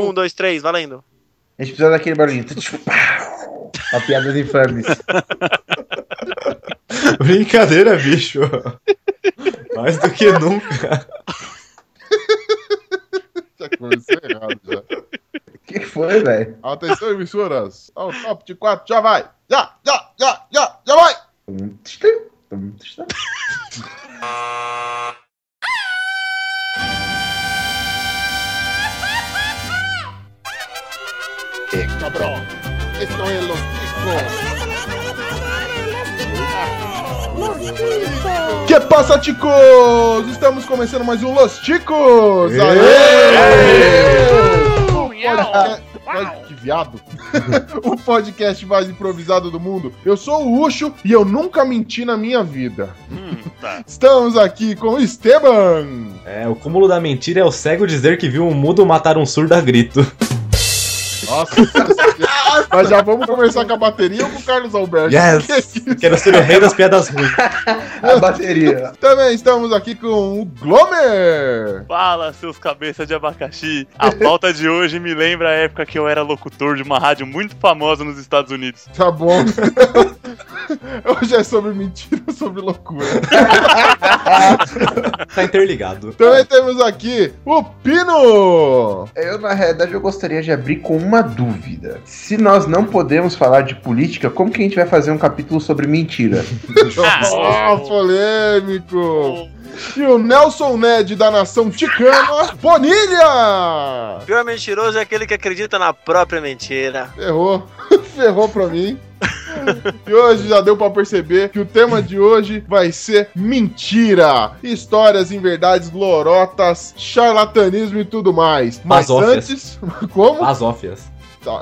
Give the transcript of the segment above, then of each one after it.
Um, dois, três, valendo. A gente precisa daquele barulhinho. A piada de infames. Brincadeira, bicho. Mais do que nunca. Já começou errado já. O que foi, velho? Atenção, emissoras. Ao top de quatro, já vai. Já, já, já, já, já vai. Cabrón. Esto es los ticos. Que passa, ticos? Estamos começando mais um Los Ticos! Aê! O podcast- Ai, Que viado! o podcast mais improvisado do mundo. Eu sou o Ucho e eu nunca menti na minha vida. Hum, tá. Estamos aqui com o Esteban. É, o cúmulo da mentira é o cego dizer que viu um mudo matar um surdo a grito. Nossa, mas já vamos começar com a bateria ou com o Carlos Alberto? Yes! Que é? Quero ser o rei das piadas ruins. A bateria. Também estamos aqui com o Glomer. Fala, seus cabeças de abacaxi. A pauta de hoje me lembra a época que eu era locutor de uma rádio muito famosa nos Estados Unidos. Tá bom. Hoje é sobre mentira, sobre loucura. Tá interligado. Também temos aqui o Pino. Eu, na realidade, eu gostaria de abrir com uma dúvida. Se nós não podemos falar de política, como que a gente vai fazer um capítulo sobre mentira? Ah, polêmico. E o Nelson Ned da nação ticana, Bonilha. Pior mentiroso é aquele que acredita na própria mentira. Ferrou. Ferrou pra mim. E hoje já deu pra perceber que o tema de hoje vai ser mentira. Histórias em verdades lorotas, charlatanismo e tudo mais. Mas Basófias. antes. Como? Basófias.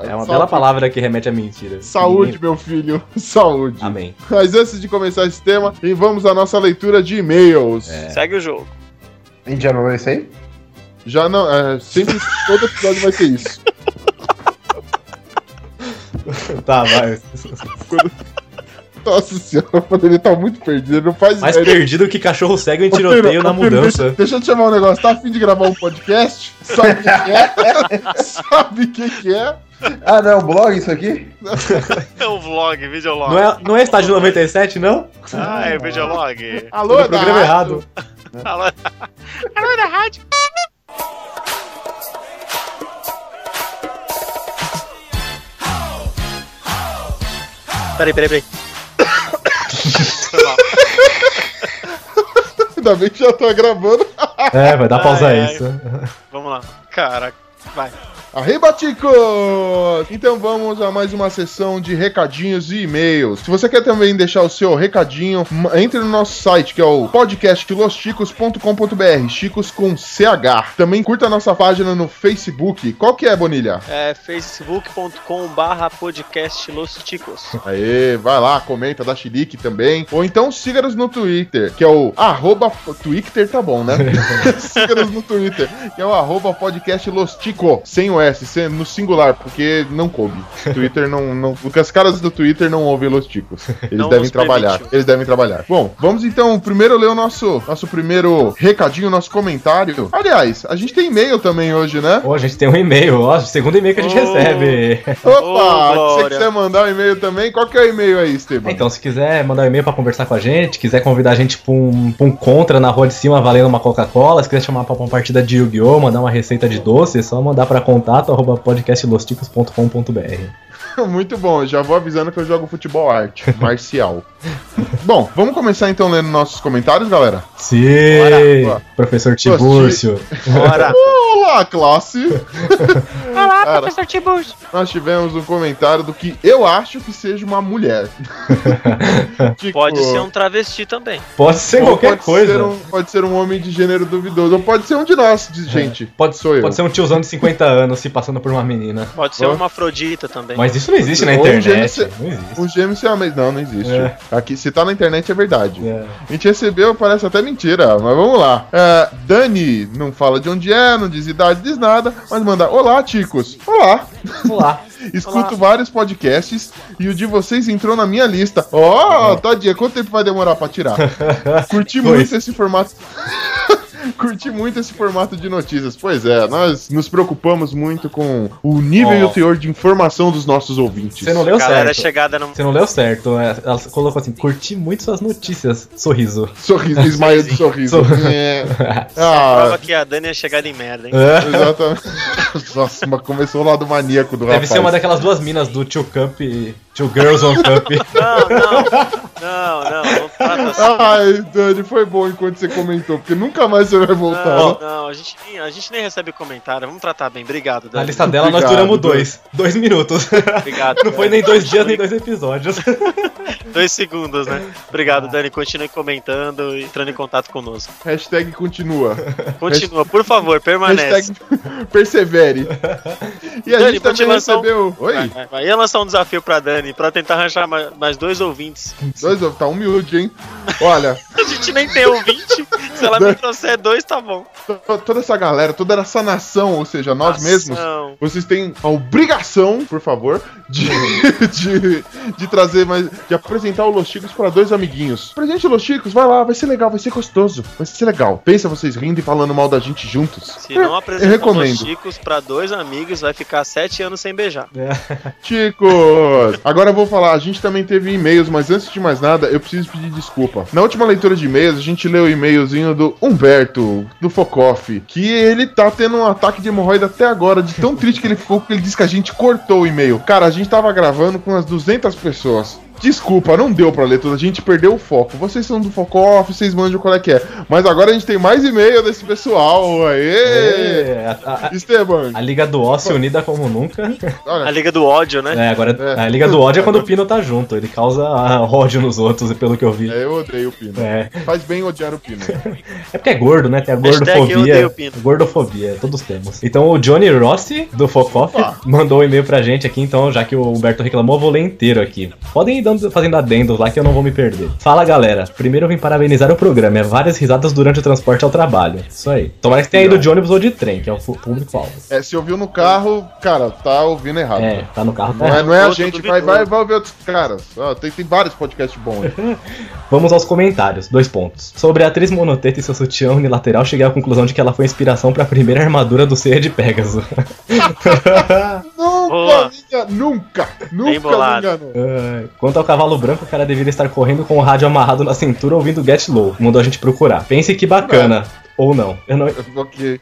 É uma sa- bela palavra que remete à mentira. Saúde, meu filho. Saúde. Amém. Mas antes de começar esse tema, e vamos à nossa leitura de e-mails. É. Segue o jogo. A gente já não vai sair? Já não. É, sempre, todo episódio vai ter isso. Tá, vai. Nossa senhora, quando ele tá muito perdido, ele não faz Mais ideia. perdido que cachorro cego em Ô, tiroteio na ô, Pino, mudança. Deixa, deixa eu te chamar um negócio. Tá afim de gravar um podcast? Sabe o que que é? Sabe o que, que é? Ah, não, blog isso aqui? É um vlog, videolog. Não é, não é estágio 97, não? Ah, é videolog. Alô, é programa rádio? errado. Alô, Alô da rádio. Peraí, peraí, peraí. Ainda bem que já tá gravando. É, vai dar pausa Ai, ai. isso. Vamos lá. Caraca, vai. Arriba, ticos! Então vamos a mais uma sessão de recadinhos e e-mails. Se você quer também deixar o seu recadinho, entre no nosso site que é o podcastlosticos.com.br, chicos com CH. Também curta a nossa página no Facebook. Qual que é, Bonilha? É facebook.com barra podcast Los Ticos. Aê, vai lá, comenta, dá chilique também. Ou então siga-nos no Twitter, que é o arroba... Twitter tá bom, né? siga-nos no Twitter, que é o arroba podcast Los Tico, sem o S, no singular, porque não coube. Twitter não, não... Porque as caras do Twitter não ouvem Los Ticos. Eles Não devem trabalhar. permitiu. Eles devem trabalhar. Bom, vamos então primeiro ler o nosso, nosso primeiro recadinho, nosso comentário. Aliás, a gente tem e-mail também hoje, né? Ô, a gente tem um e-mail, ó, segundo e-mail que a gente Oh. recebe. Opa, Ô, se você quiser mandar um e-mail também, qual que é o e-mail aí, Esteban? Então, se quiser mandar um e-mail pra conversar com a gente, quiser convidar a gente pra um, pra um contra na rua de cima valendo uma Coca-Cola, se quiser chamar pra uma partida de Yu-Gi-Oh!, mandar uma receita de doce, é só mandar pra contato arroba podcastlosticos.com.br. Muito bom, já vou avisando que eu jogo futebol arte, marcial. bom, vamos começar então lendo nossos comentários, galera? Sim, Bora. professor Tibúrcio. Bora. Olá, classe! Olá, Cara. professor Tibus. Nós tivemos um comentário do que eu acho que seja uma mulher. Tipo, Pode ser um travesti também. Pode ser ou qualquer pode coisa. Ser um, pode ser um homem de gênero duvidoso, ou pode ser um de nós, de gente. Pode, Sou eu. pode ser um tiozão de 50 anos se passando por uma menina. Pode ser uma afrodita também. Mas isso não existe na Ou um internet. gêmeo- Não existe. Um gêmeo siamês. Não, não existe. É. Aqui, se tá na internet é verdade. É. A gente recebeu, parece até mentira, mas vamos lá. É, Dani não fala de onde é, não diz idade, diz nada, mas manda: Olá, ticos. Olá. Vamos lá. Escuto vários podcasts e o de vocês entrou na minha lista. Ó, oh, tadinha, quanto tempo vai demorar pra tirar? Curti muito esse formato. Curti muito esse formato de notícias. Pois é, nós nos preocupamos muito com o nível Ó. e o teor de informação dos nossos ouvintes. Você não leu Galera certo. chegada no. Você não leu certo. é, Ela colocou assim, curti muito suas notícias. Sorriso. Sorriso, Ismael de sorriso. Sor- É. Prova Ah, que a Dani é chegada em merda, hein? É. exatamente. Nossa, mas começou o lado maníaco do Deve rapaz. ser uma daquelas duas minas do Two Cup. Two Girls on Cup. Não, não. Não, não. Ai, Dani, foi bom enquanto você comentou, porque nunca mais você vai voltar. Não, não, a gente, nem- a gente nem recebe comentário. Vamos tratar bem. Obrigado, Na Dani. lista dela nós Obrigado, duramos Dani. dois. Dois minutos. Obrigado. Não foi nem dois dias, nem dois episódios. Dois segundos, né? Obrigado, Dani. Continue comentando e entrando em contato conosco. Hashtag continua. Continua, por favor, permanece. Hashtag persevere. E a Dani, gente também lançar um- recebeu. Oi? Vai, vai, vai. Ia lançar um desafio pra Dani pra tentar arranjar ma- mais dois ouvintes. Dois, tá humilde, hein? Olha, A gente nem tem ouvinte. Se ela me trouxer dois, tá bom. to- toda essa galera, toda essa nação, ou seja, nós Nação. mesmos, vocês têm a obrigação, por favor, de, de, de trazer mais. de apresentar o Los Chicos para dois amiguinhos. Presente Los Chicos, vai lá, vai ser legal, vai ser gostoso, vai ser legal. Pensa vocês rindo e falando mal da gente juntos. Se não Eu apresentar recomendo. os Chicos pra dois amigos, vai ficar sete anos sem beijar. Chicos! Agora eu vou falar, a gente também teve e-mails, mas antes de mais nada, eu preciso pedir desculpa. Na última leitura de e-mails, a gente leu o e-mailzinho do Humberto, do Focoff, que ele tá tendo um ataque de hemorroida até agora, de tão triste que ele ficou, que ele disse que a gente cortou o e-mail. Cara, a gente tava gravando com umas 200 pessoas. Desculpa, não deu pra ler tudo, a gente perdeu o foco. Vocês são do Focoff, vocês manjam qual é que é. Mas agora a gente tem mais e-mail desse pessoal. Aê! É, a, a- Esteban, a Liga do Ócio unida como nunca. A olha, Liga do Ódio, né? É, agora É. a Liga do ódio é quando o Pino tá junto. Ele causa ódio nos outros, pelo que eu vi. é, eu odeio o Pino. É. Faz bem odiar o Pino. É porque é gordo, né? Tem a gordofobia. Gordofobia, todos temos. Então o Johnny Rossi, do Focoff, mandou um e-mail pra gente aqui, então, já que o Humberto reclamou, eu vou ler inteiro aqui. Podem ir dando, fazendo adendos lá que eu não vou me perder. Fala galera, primeiro eu vim parabenizar o programa, é várias risadas durante o transporte ao trabalho. Isso aí. Tomara que tenha ido de ônibus ou de trem, que é o público-alvo. É, se ouviu no carro, cara, tá ouvindo errado. É, tá no carro, tá Não é, errado. não é a gente, vai, vai, vai ouvir outros caras. Ó, tem, tem vários podcasts bons aí. Vamos aos comentários. Dois pontos. Sobre a atriz monoteta e seu sutiã unilateral, cheguei à conclusão de que ela foi inspiração pra primeira armadura do Ceia de Pegasus. Nunca, engan- nunca, Bem nunca Quanto ao cavalo branco, o cara deveria estar correndo com o rádio amarrado na cintura ouvindo Get Low. Mandou a gente procurar. Pense que bacana. Ou não. Eu não. Ok.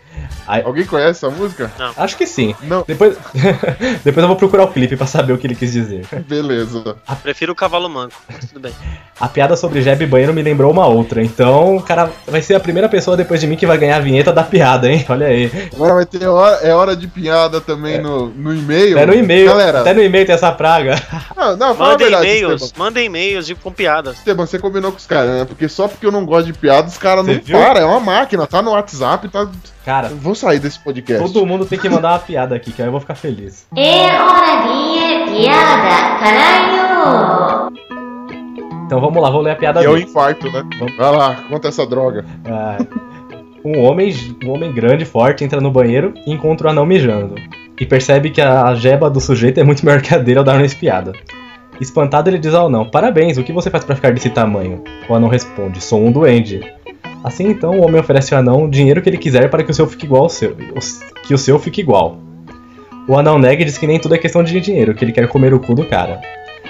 Ai. Alguém conhece essa música? Acho que sim. Não, Depois, Depois eu vou procurar o clipe pra saber o que ele quis dizer. beleza. Prefiro o cavalo manco, mas tudo bem. A piada sobre Jeb e banheiro me lembrou uma outra. Então, o cara vai ser a primeira pessoa depois de mim que vai ganhar a vinheta da piada, hein? Olha aí. Agora vai ter hora, é hora de piada também no, no e-mail. Até no e-mail. Galera, Até no e-mail tem essa praga. não, não, fala a Mandem e-mails, mandem e-mails com piadas. Esteban, você combinou com os caras, né? Porque só porque eu não gosto de piada, os caras não viu? param. É uma máquina, tá no WhatsApp, tá. Cara, Eu vou sair desse podcast. todo mundo tem que mandar uma piada aqui, que aí eu vou ficar feliz. É hora de piada, caralho! Então vamos lá, vou ler a piada E é o dele. infarto, né? Vamos. Vai lá, conta essa droga. Ah, um homem, um homem grande, forte, entra no banheiro e encontra o anão mijando. E percebe que a jeba do sujeito é muito maior que a dele ao dar uma espiada. Espantado, ele diz ao anão: Parabéns, o que você faz pra ficar desse tamanho? O anão responde: Sou um duende. Assim então, o homem oferece ao anão o dinheiro que ele quiser para que o seu fique igual ao seu. Que o seu fique igual. O anão nega e diz que nem tudo é questão de dinheiro, que ele quer comer o cu do cara.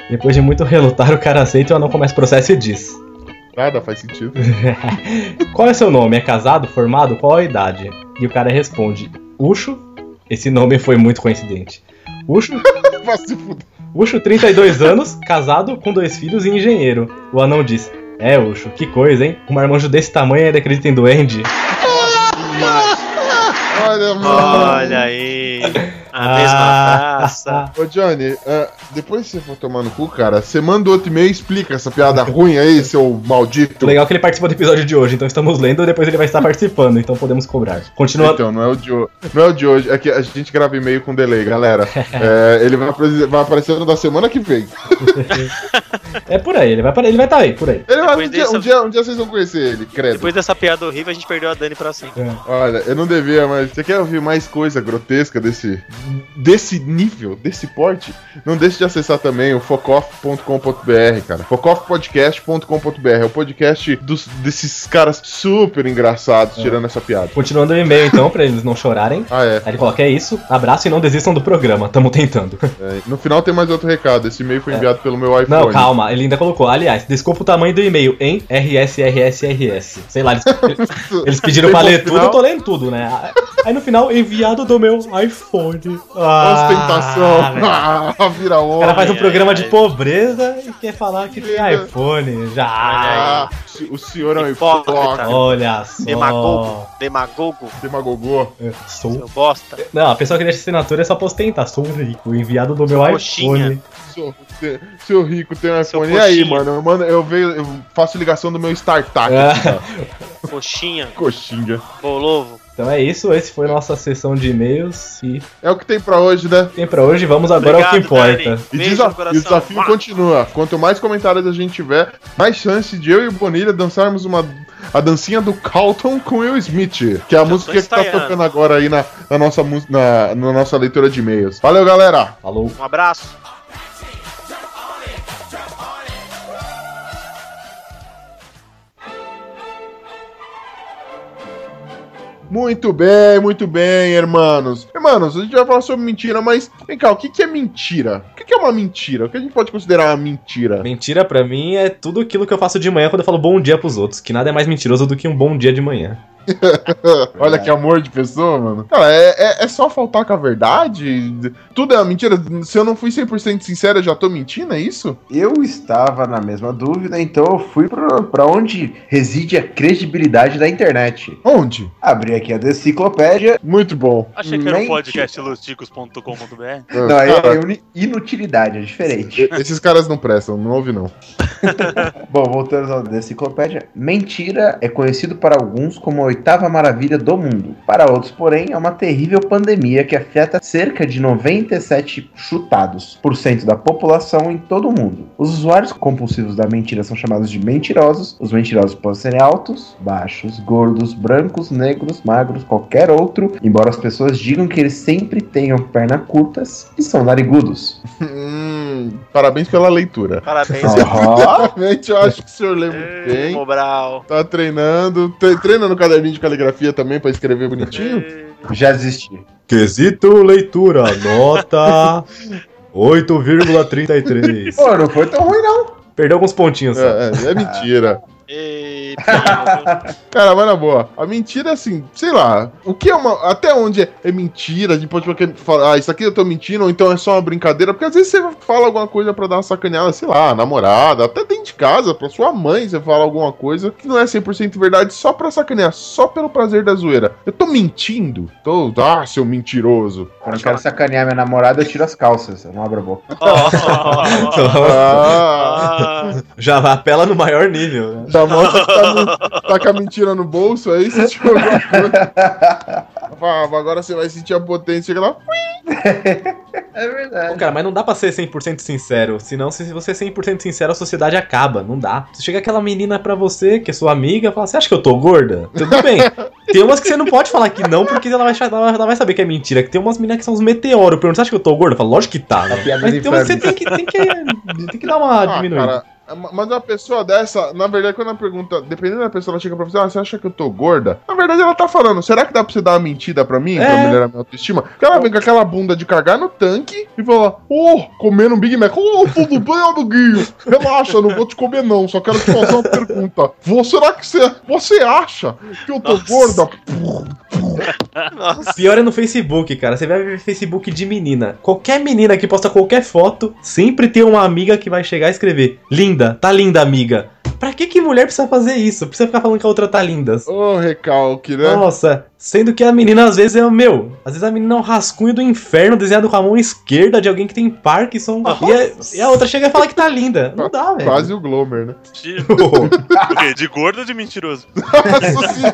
Depois de muito relutar, o cara aceita e o anão começa o processo e diz: Nada faz sentido. Qual é seu nome? É casado? Formado? Qual a idade? E o cara responde: Ucho? Esse nome foi muito coincidente. Ucho? Ucho, 32 anos, casado, com dois filhos e engenheiro. O anão diz: É, Ucho, que coisa, hein? Um marmanjo desse tamanho ainda acredita em duende? Olha, mano. Olha aí, a mesma praça. Ô Johnny, ah, depois que você for tomar no cu, cara, você manda outro e-mail e explica essa piada ruim aí, seu maldito. Legal que ele participou do episódio de hoje, então estamos lendo e depois ele vai estar participando, então podemos cobrar. Continua. Então, não é o de hoje. Não é o de hoje, é que a gente grava e-mail com delay, galera. É, ele vai, vai aparecer no da semana que vem. É por aí, ele vai estar ele vai tá aí, por aí. Ele vai, um, dia, dessa- um, dia, um dia vocês vão conhecer ele, credo. Depois dessa piada horrível, a gente perdeu a Dani pra sempre. Olha, eu não devia, mas Você quer ouvir mais coisa grotesca desse, desse nível, desse porte? Não deixe de acessar também o focoff.com.br, cara. focoffpodcast.com.br é o podcast dos, desses caras super engraçados, tirando essa piada. Continuando o e-mail, então, pra eles não chorarem. Ah, é. Aí ele coloca, é isso, abraço e não desistam do programa, tamo tentando. É, No final tem mais outro recado. Esse e-mail foi enviado pelo meu iPhone. É. Não, calma, ele ainda colocou, aliás, desculpa o tamanho do e-mail, hein? RSRSRS. Sei lá, eles, eles pediram pra ler tudo, eu tô lendo tudo, né? Aí no final, enviado do meu iPhone. Ah, Ostentação. Ah, vira O homem. cara faz um programa de ai. pobreza e quer falar que tem iPhone. Já. Ah, o senhor é um Hipócrita. Olha só. Demagogo. Demagogo. Demagogô. Eu Sou... Seu bosta. Não, a pessoa que deixa assinatura é só pra ostentar. Sou rico, enviado do meu Coxinha. iPhone. Sou- te- Seu rico tem um Seu iPhone. E aí, mano? Eu, mando, eu, vejo, eu faço ligação do meu startup. Ah. Coxinha. Coxinha. Bolovo. Então é isso, esse foi nossa sessão de e-mails e É o que tem pra hoje, né? tem pra hoje. Vamos agora ao que Obrigado, importa. E, e o desafio Mua. continua. Quanto mais comentários a gente tiver, mais chance de eu e o Bonilha dançarmos uma, a dancinha do Calton com Will Smith. Que é a tô música que tá tocando agora aí na, na nossa, na, na nossa leitura de e-mails. Valeu, galera! Falou. Um abraço. Muito bem, muito bem, hermanos. Hermanos, a gente vai falar sobre mentira, mas vem cá, o que, que é mentira? O que, que é uma mentira? O que a gente pode considerar uma mentira? Mentira pra mim é tudo aquilo que eu faço de manhã quando eu falo bom dia pros outros, que nada é mais mentiroso do que um bom dia de manhã. Olha que amor de pessoa, mano. Cara, é, é, é só faltar com a verdade? Tudo é uma mentira? Se eu não fui 100% sincero, eu já tô mentindo, é isso? Eu estava na mesma dúvida, então eu fui pro- pra onde reside a credibilidade da internet. Onde? Abri aqui a enciclopédia. Muito bom. Achei que era um Mentira. podcast losticos.com.br. Não, é, é inutilidade, é diferente. Esses caras não prestam, não ouve não. Bom, voltando à enciclopédia. Mentira é conhecido para alguns como a oitava maravilha do mundo. Para outros, porém, é uma terrível pandemia que afeta cerca de 97 chutados por cento da população em todo o mundo. Os usuários compulsivos da mentira são chamados de mentirosos. Os mentirosos podem ser altos, baixos, gordos, brancos, negros, magros, qualquer outro, embora as pessoas digam que eles sempre tenham pernas curtas e são narigudos. Hum, parabéns pela leitura. Parabéns. Realmente, eu acho que o senhor lê muito bem. Mobral. Tá treinando. Tre- Treina no caderninho de caligrafia também pra escrever bonitinho? Já desisti. Quesito leitura, nota 8,33. Pô, não foi tão ruim, não. Perdeu alguns pontinhos. É, é, é mentira. Cara, mas na boa, a mentira, assim, sei lá, o que é uma. Até onde é, é mentira? A gente pode falar, ah, isso aqui eu tô mentindo, ou então é só uma brincadeira, porque às vezes você fala alguma coisa pra dar uma sacaneada, sei lá, namorada, até dentro de casa, pra sua mãe, você fala alguma coisa que não é 100% verdade só pra sacanear, só pelo prazer da zoeira. Eu tô mentindo? Tô, ah, seu mentiroso. Quando eu quero sacanear minha namorada, eu tiro as calças. Eu não abro a boca. Ó, Ah, ah, Já apela no maior nível, né? já mostra que tá, no- tá com a mentira no bolso aí, você tirou alguma coisa. Ah, agora você vai sentir a potência, chega lá. É Pô, verdade. cara, mas não dá pra ser 100% sincero. Senão, se você é 100% sincero, a sociedade acaba. Não dá. Se chega aquela menina pra você, que é sua amiga, fala: Você acha que eu tô gorda? Tudo bem. Tem umas que você não pode falar que não, porque ela vai, ela vai- ela vai saber que é mentira. Que tem umas meninas que são uns meteoros. Pergunta: Você acha que eu tô gorda? Eu falo: Lógico que tá. né? Mas tem umas que você tem que, tem, que, tem que dar uma Ah, diminuída. cara, mas uma pessoa dessa, na verdade, quando ela pergunta, dependendo da pessoa, ela chega pra você, ah, você acha que eu tô gorda? Na verdade, ela tá falando, será que dá pra você dar uma mentira pra mim, pra É. melhorar minha autoestima? Porque ela vem com aquela bunda de cagar no tanque e fala, ô, comendo um Big Mac, ô, tudo bem, amiguinho? Relaxa, não vou te comer não, só quero te fazer uma pergunta. Vou, será que você, você acha que eu tô Nossa. gorda? nossa. Pior é no Facebook, cara. Você vai ver Facebook de menina. Qualquer menina que posta qualquer foto, sempre tem uma amiga que vai chegar e escrever: Linda, tá linda, amiga. Pra que que mulher precisa fazer isso? Precisa ficar falando que a outra tá linda. Ô, recalque, né? Nossa, sendo que a menina às vezes é o meu. Às vezes a menina é um rascunho do inferno desenhado com a mão esquerda de alguém que tem Parkinson. E a, e a outra chega e fala que tá linda. Não dá, velho. Quase o Glomer, né? De, o quê? De gordo ou de mentiroso? Nossa senhora.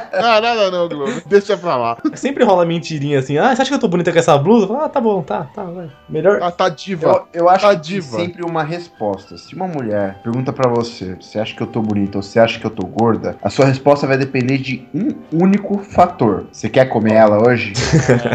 Ah, nada não, Glomer. Deixa pra lá. Sempre rola mentirinha assim. Ah, você acha que eu tô bonita com essa blusa? Ah, tá bom, tá, tá, vai. Melhor. Ah, tá diva. Eu, eu acho Tá que tem diva. sempre uma resposta. Se uma mulher pergunta pra você: você acha que eu tô bonita ou você acha que eu tô gorda? A sua resposta vai depender de um único fator. Você quer comer ela hoje?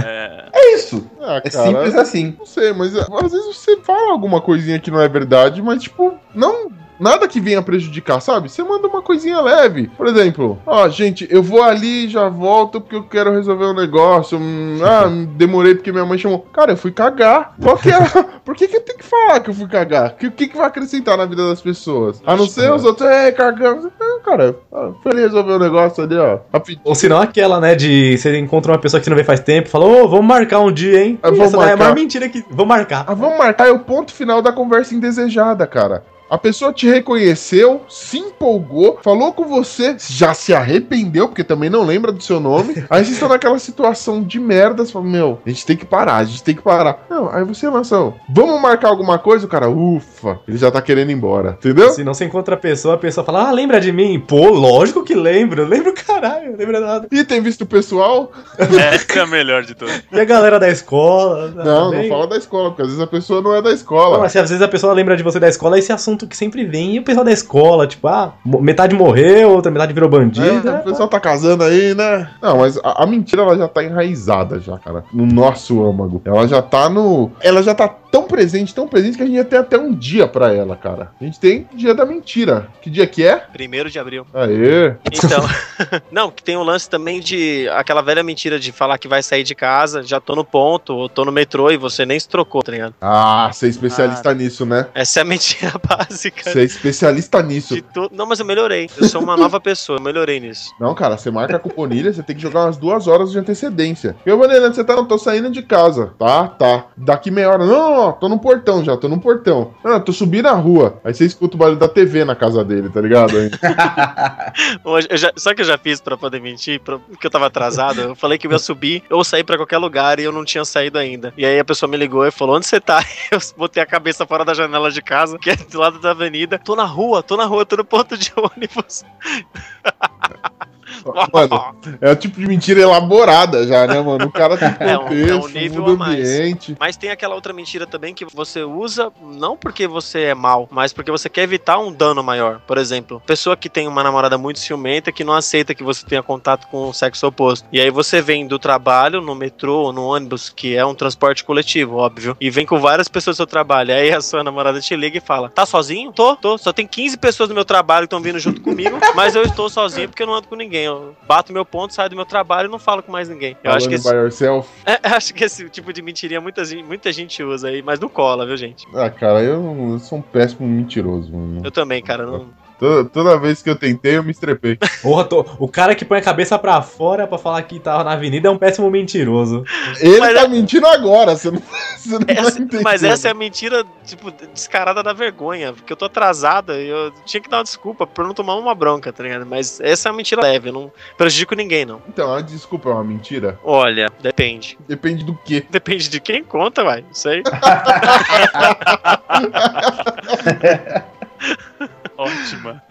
É, É isso. Ah, É simples assim. Não sei, mas é, às vezes você fala alguma coisinha que não é verdade, mas tipo, não. Nada que venha prejudicar, sabe? Você manda uma coisinha leve. Por exemplo, ó, gente, eu vou ali e já volto porque eu quero resolver um negócio. Hum, ah, demorei porque minha mãe chamou. Cara, eu fui cagar. Qual que é? Por que, que eu tenho que falar que eu fui cagar? Que- O que, que vai acrescentar na vida das pessoas? A não ser os outros, é, cagando. Não, cara, ah, foi ali resolver o negócio ali, ó. Rapidinho. Ou se não, aquela, né, de você encontra uma pessoa que você não vê faz tempo e fala, ô, vamos marcar um dia, hein? Ah, vamos Essa daí é a marcar. maior mentira que. Vamos marcar. Ah, vamos marcar é o ponto final da conversa indesejada, cara. A pessoa te reconheceu, se empolgou, falou com você, já se arrependeu, porque também não lembra do seu nome. Aí vocês estão naquela situação de merda, você fala, meu, a gente tem que parar, a gente tem que parar. Não, aí você lança, vamos marcar alguma coisa? O cara, ufa, ele já tá querendo ir embora, entendeu? Se não você encontra a pessoa, a pessoa fala, ah, lembra de mim? Pô, lógico que lembro. Lembro caralho, não lembra nada. E tem visto o pessoal? essa é a melhor de todas. E a galera da escola? Não, também? não fala da escola, porque às vezes a pessoa não é da Não, escola. mas se às vezes a pessoa lembra de você da escola, esse assunto que sempre vem, e o pessoal da escola, tipo, ah, metade morreu, outra metade virou bandido. É, né? o pessoal tá casando aí, né? Não, mas a, a mentira ela já tá enraizada já, cara. No nosso âmago. Ela já tá no. Ela já tá tão presente, tão presente que a gente ia ter até um dia pra ela, cara. A gente tem dia da mentira. Que dia que é? Primeiro de abril. Aê! Então, não, que tem o lance também de aquela velha mentira de falar que vai sair de casa, já tô no ponto, ou tô no metrô e você nem se trocou, tá ligado? Ah, você é especialista nisso, né? Essa é a mentira básica Você é especialista nisso. Não, mas eu melhorei. Eu sou uma nova pessoa, eu melhorei nisso. Não, cara, você marca com planilha, você tem que jogar umas duas horas de antecedência. Eu, Vanessa, você tá, não, tô saindo de casa. Tá, tá. Daqui meia hora. Não, não, não, tô no portão já, tô no portão. Não, tô subindo a rua. Aí você escuta o barulho da TV na casa dele, tá ligado? Eu já, o que eu já fiz pra poder mentir? Pra- Porque eu tava atrasado. Eu falei que eu ia subir ou sair pra qualquer lugar e eu não tinha saído ainda. E aí a pessoa me ligou e falou: Onde você tá? Eu botei a cabeça fora da janela de casa, que é do lado da avenida. Tô na rua, tô na rua, tô no ponto de ônibus. Mano, é o tipo de mentira elaborada já, né, mano? O cara tem É um- contexto, é um nível muda ambiente. Mas tem aquela outra mentira também que você usa não porque você é mal, mas porque você quer evitar um dano maior. Por exemplo, pessoa que tem uma namorada muito ciumenta que não aceita que você tenha contato com o sexo oposto. E aí você vem do trabalho no metrô ou no ônibus, que é um transporte coletivo, óbvio, e vem com várias pessoas do seu trabalho. Aí a sua namorada te liga e fala: Tá sozinho? Tô, tô. Só tem 15 pessoas do meu trabalho que estão vindo junto comigo, mas eu estou sozinho porque eu não ando com ninguém. Eu bato meu ponto, saio do meu trabalho e não falo com mais ninguém. Eu acho que esse by yourself. é, acho que esse tipo de mentirinha muita, gente- muita gente usa aí, mas não cola, viu, gente? Ah, cara, eu, eu sou um péssimo mentiroso, mano. Eu também, cara. Não... Toda, toda vez que eu tentei, eu me estrepei. Porra, tô- o cara que põe a cabeça pra fora pra falar que tava na avenida é um péssimo mentiroso. Ele Mas tá é- mentindo agora, você não, você não Essa- tá mas essa é a mentira, tipo, descarada da vergonha. Porque eu tô atrasada e eu tinha que dar uma desculpa por não tomar uma bronca, tá ligado? Mas essa é uma mentira leve, eu não prejudico ninguém, não. Então, a desculpa é uma mentira? Olha, depende. Depende do quê? Depende de quem conta, vai. Não sei. Ótima.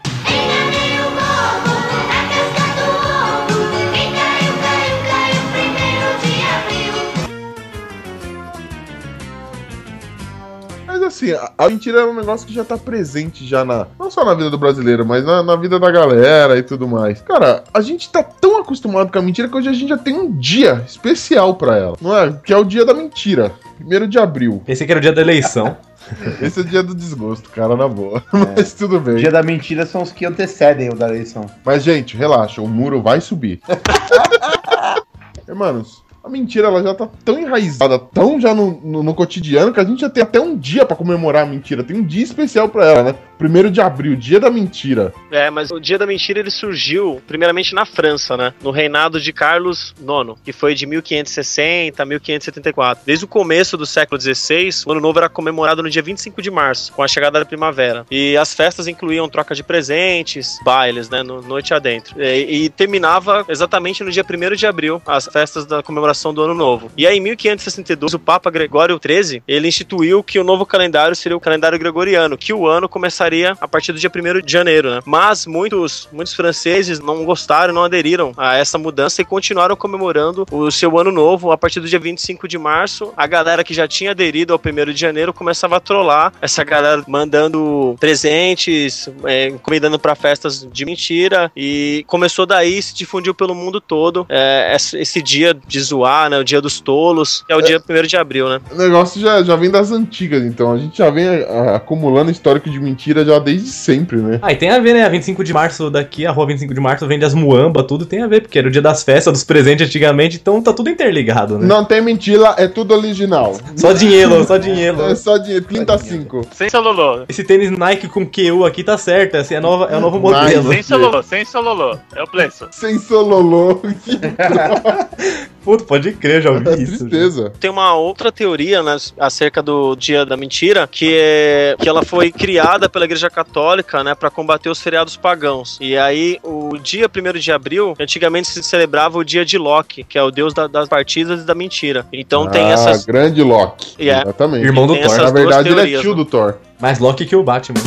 Mas assim, a, mentira é um negócio que já tá presente já na. Não só na vida do brasileiro, mas na, na vida da galera e tudo mais. Cara, a gente tá tão acostumado com a mentira que hoje a gente já tem um dia especial pra ela. Não é? Que é o dia da mentira. Primeiro de abril. Pensei que era o dia da eleição. Esse é o dia do desgosto, cara, na boa. Mas tudo bem. dia da mentira são os que antecedem o da eleição. Mas, gente, relaxa, o muro vai subir. Hermanos, a mentira ela já tá tão enraizada, tão já no, no, no cotidiano, que a gente já tem até um dia pra comemorar a mentira. Tem um dia especial pra ela, né? Primeiro de abril, dia da mentira. É, mas o dia da mentira ele surgiu primeiramente na França, né? No reinado de Carlos IX, que foi de 1560 a 1574. Desde o começo do século XVI, o Ano Novo era comemorado no dia 25 de março, com a chegada da primavera. E as festas incluíam troca de presentes, bailes, né? No, noite adentro. E, e terminava exatamente no dia 1 de abril, as festas da comemoração comemoração do Ano Novo. E aí, em 1562, o Papa Gregório XIII, ele instituiu que o novo calendário seria o calendário gregoriano, que o ano começaria a partir do dia 1 de janeiro, né? Mas muitos, muitos franceses não gostaram, não aderiram a essa mudança e continuaram comemorando o seu Ano Novo a partir do dia 25 de março. A galera que já tinha aderido ao 1 de janeiro começava a trollar essa galera mandando presentes, é, convidando para festas de mentira e começou daí, se difundiu pelo mundo todo é, esse, dia de zoar, né? O dia dos tolos, que é o dia 1 de abril, né? O negócio já, já vem das antigas, então. A gente já vem a- acumulando histórico de mentira já desde sempre, né? Ah, e tem a ver, né? A 25 de março daqui, a rua 25 de março vende as muamba, tudo tem a ver, porque era o dia das festas, dos presentes antigamente, então tá tudo interligado, né? Não tem mentira, é tudo original. Só dinheiro, só dinheiro. É só de 35. Sem sololô. Esse tênis Nike com QU aqui tá certo, esse é, nova, é o novo modelo. Sem sololô, sem sololô. É o preço. Sem sololô. Puta, pode crer, já ouvi É isso. tristeza. Tem uma outra teoria né, acerca do Dia da Mentira, que é que ela foi criada pela Igreja Católica, né, para combater os feriados pagãos. E aí, o dia 1 de abril, antigamente se celebrava o dia de Loki, que é o deus da- das partidas e da mentira. Então tem ah, essas grande Loki. Yeah. Exatamente. Irmão do Tem Thor. Na verdade, ele é teorias, tio né? do Thor. Mais Loki que o Batman.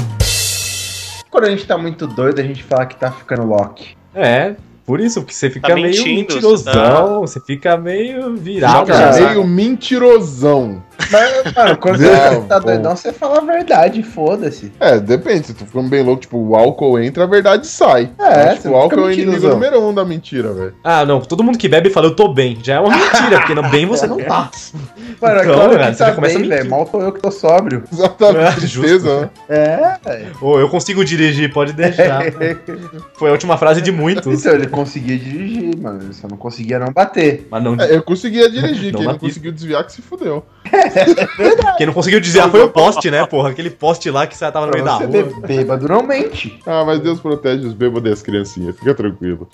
Quando a gente tá muito doido, a gente fala que tá ficando Loki. É, por isso, porque você fica Tá meio mentindo, mentirosão, você fica meio virado. Fica meio mentirosão. Mas, mano, quando Não, você tá doidão, você fala a verdade, foda-se. É, depende. Se tu ficando bem louco, tipo, o álcool entra, a verdade sai. É, Mas, tipo, o não álcool é o inimigo número um da mentira, velho. Ah, não, todo mundo que bebe fala eu tô bem. Já é uma mentira, porque no bem você não tá. Mano, é Então, claro cara, você tá já começa a bem, mentir. velho. Mal tô eu que tô sóbrio. Exatamente. É, tristeza, né? É, velho. Ô, eu consigo dirigir, pode deixar. Foi a última frase de muitos. Então, ele conseguia dirigir, mano. Só não conseguia não bater. Mas não, É, eu conseguia dirigir, Não quem não conseguiu desviar que se fudeu. quem não conseguiu dizer foi o poste, né, porra? Aquele poste lá que você tava no meio da Você rua. bê- bêbado não mente. Ah, mas Deus protege os bêbados e as criancinhas, fica tranquilo.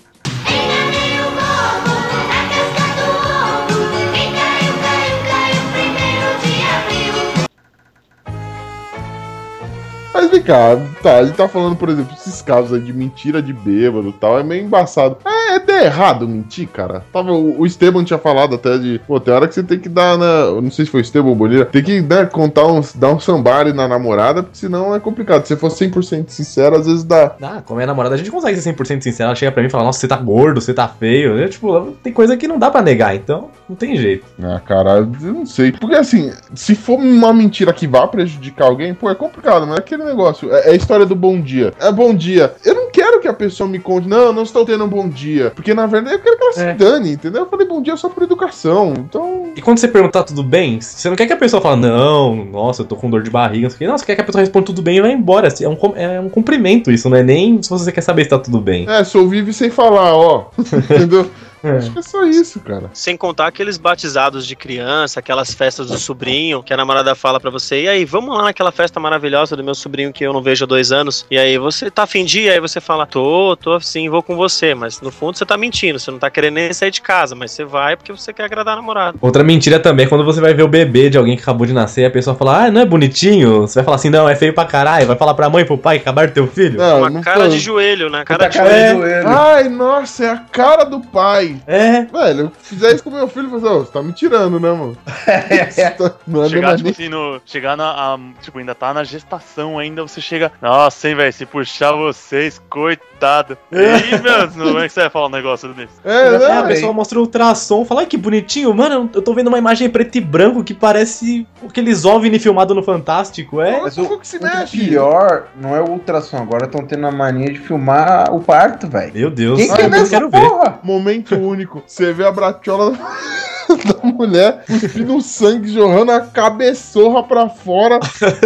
Mas vem cá, tá, a gente tá falando, por exemplo, esses casos aí de mentira de bêbado e tal, é meio embaçado. É, é ter errado mentir, cara. Tava, o, o Esteban tinha falado até de, pô, tem hora que você tem que dar eu Não sei se foi Esteban ou Bonilha, tem que né, contar uns, dar um sambari na namorada, porque senão é complicado. Se for 100% sincero, às vezes dá. Ah, como é namorada, a gente consegue ser 100% sincero. Ela chega pra mim e fala, nossa, você tá gordo, você tá feio. Eu, tipo, tem coisa que não dá pra negar, então não tem jeito. Ah, cara, eu não sei. Porque assim, se for uma mentira que vá prejudicar alguém, pô, é complicado, mas é aquele negócio. É, é a história do bom dia. É bom dia. Eu não quero que a pessoa me conte, não, não estou tendo um bom dia. Porque na verdade eu quero que ela É. se dane, entendeu? Eu falei bom dia só por educação. Então. E quando você perguntar tudo bem, você não quer que a pessoa fale, não, nossa, eu tô com dor de barriga, não sei o quê. Não, você quer que a pessoa responda tudo bem e vai embora. É um, é um cumprimento isso, não é nem se você quer saber se tá tudo bem. É, sou vive sem falar, ó. entendeu? É. Acho que é só isso, cara. Sem contar aqueles batizados de criança, aquelas festas do sobrinho, que a namorada fala pra você, e aí, vamos lá naquela festa maravilhosa do meu sobrinho que eu não vejo há dois anos. E aí você tá afim de ir, aí você fala, tô, tô sim, vou com você. Mas no fundo você tá mentindo, você não tá querendo nem sair de casa, mas você vai porque você quer agradar a namorada. Outra mentira também é quando você vai ver o bebê de alguém que acabou de nascer e a pessoa fala, ah, não é bonitinho? Você vai falar assim, não, é feio pra caralho. Vai falar pra mãe e pro pai que acabaram teu filho? Não, Uma não cara tô- de joelho, né? Cara de cara joelho. de joelho. Ai, nossa, é a cara do pai. É. Velho, eu fizer isso com meu filho, eu falo, ô, você tá me tirando, né, mano? Você tá- Não é Chegar, tipo assim, no. Chegar na. a- tipo, ainda tá na gestação ainda, você chega. Nossa, hein, velho, se puxar vocês, coitado. E aí, meu, como é que você vai falar um negócio desse? É, É, a né? pessoa mostra o ultrassom, fala, que bonitinho, mano, eu tô vendo uma imagem preto e branco que parece aqueles OVNI filmado no Fantástico, é? Mas o, que se o mexe? pior não é o ultrassom. Agora estão tendo a mania de filmar o parto, velho. Meu Deus, Quem eu quer não nessa quero ver. porra? Momento único. Você vê a bratiola da mulher cuspindo sangue, jorrando a cabeçorra pra fora.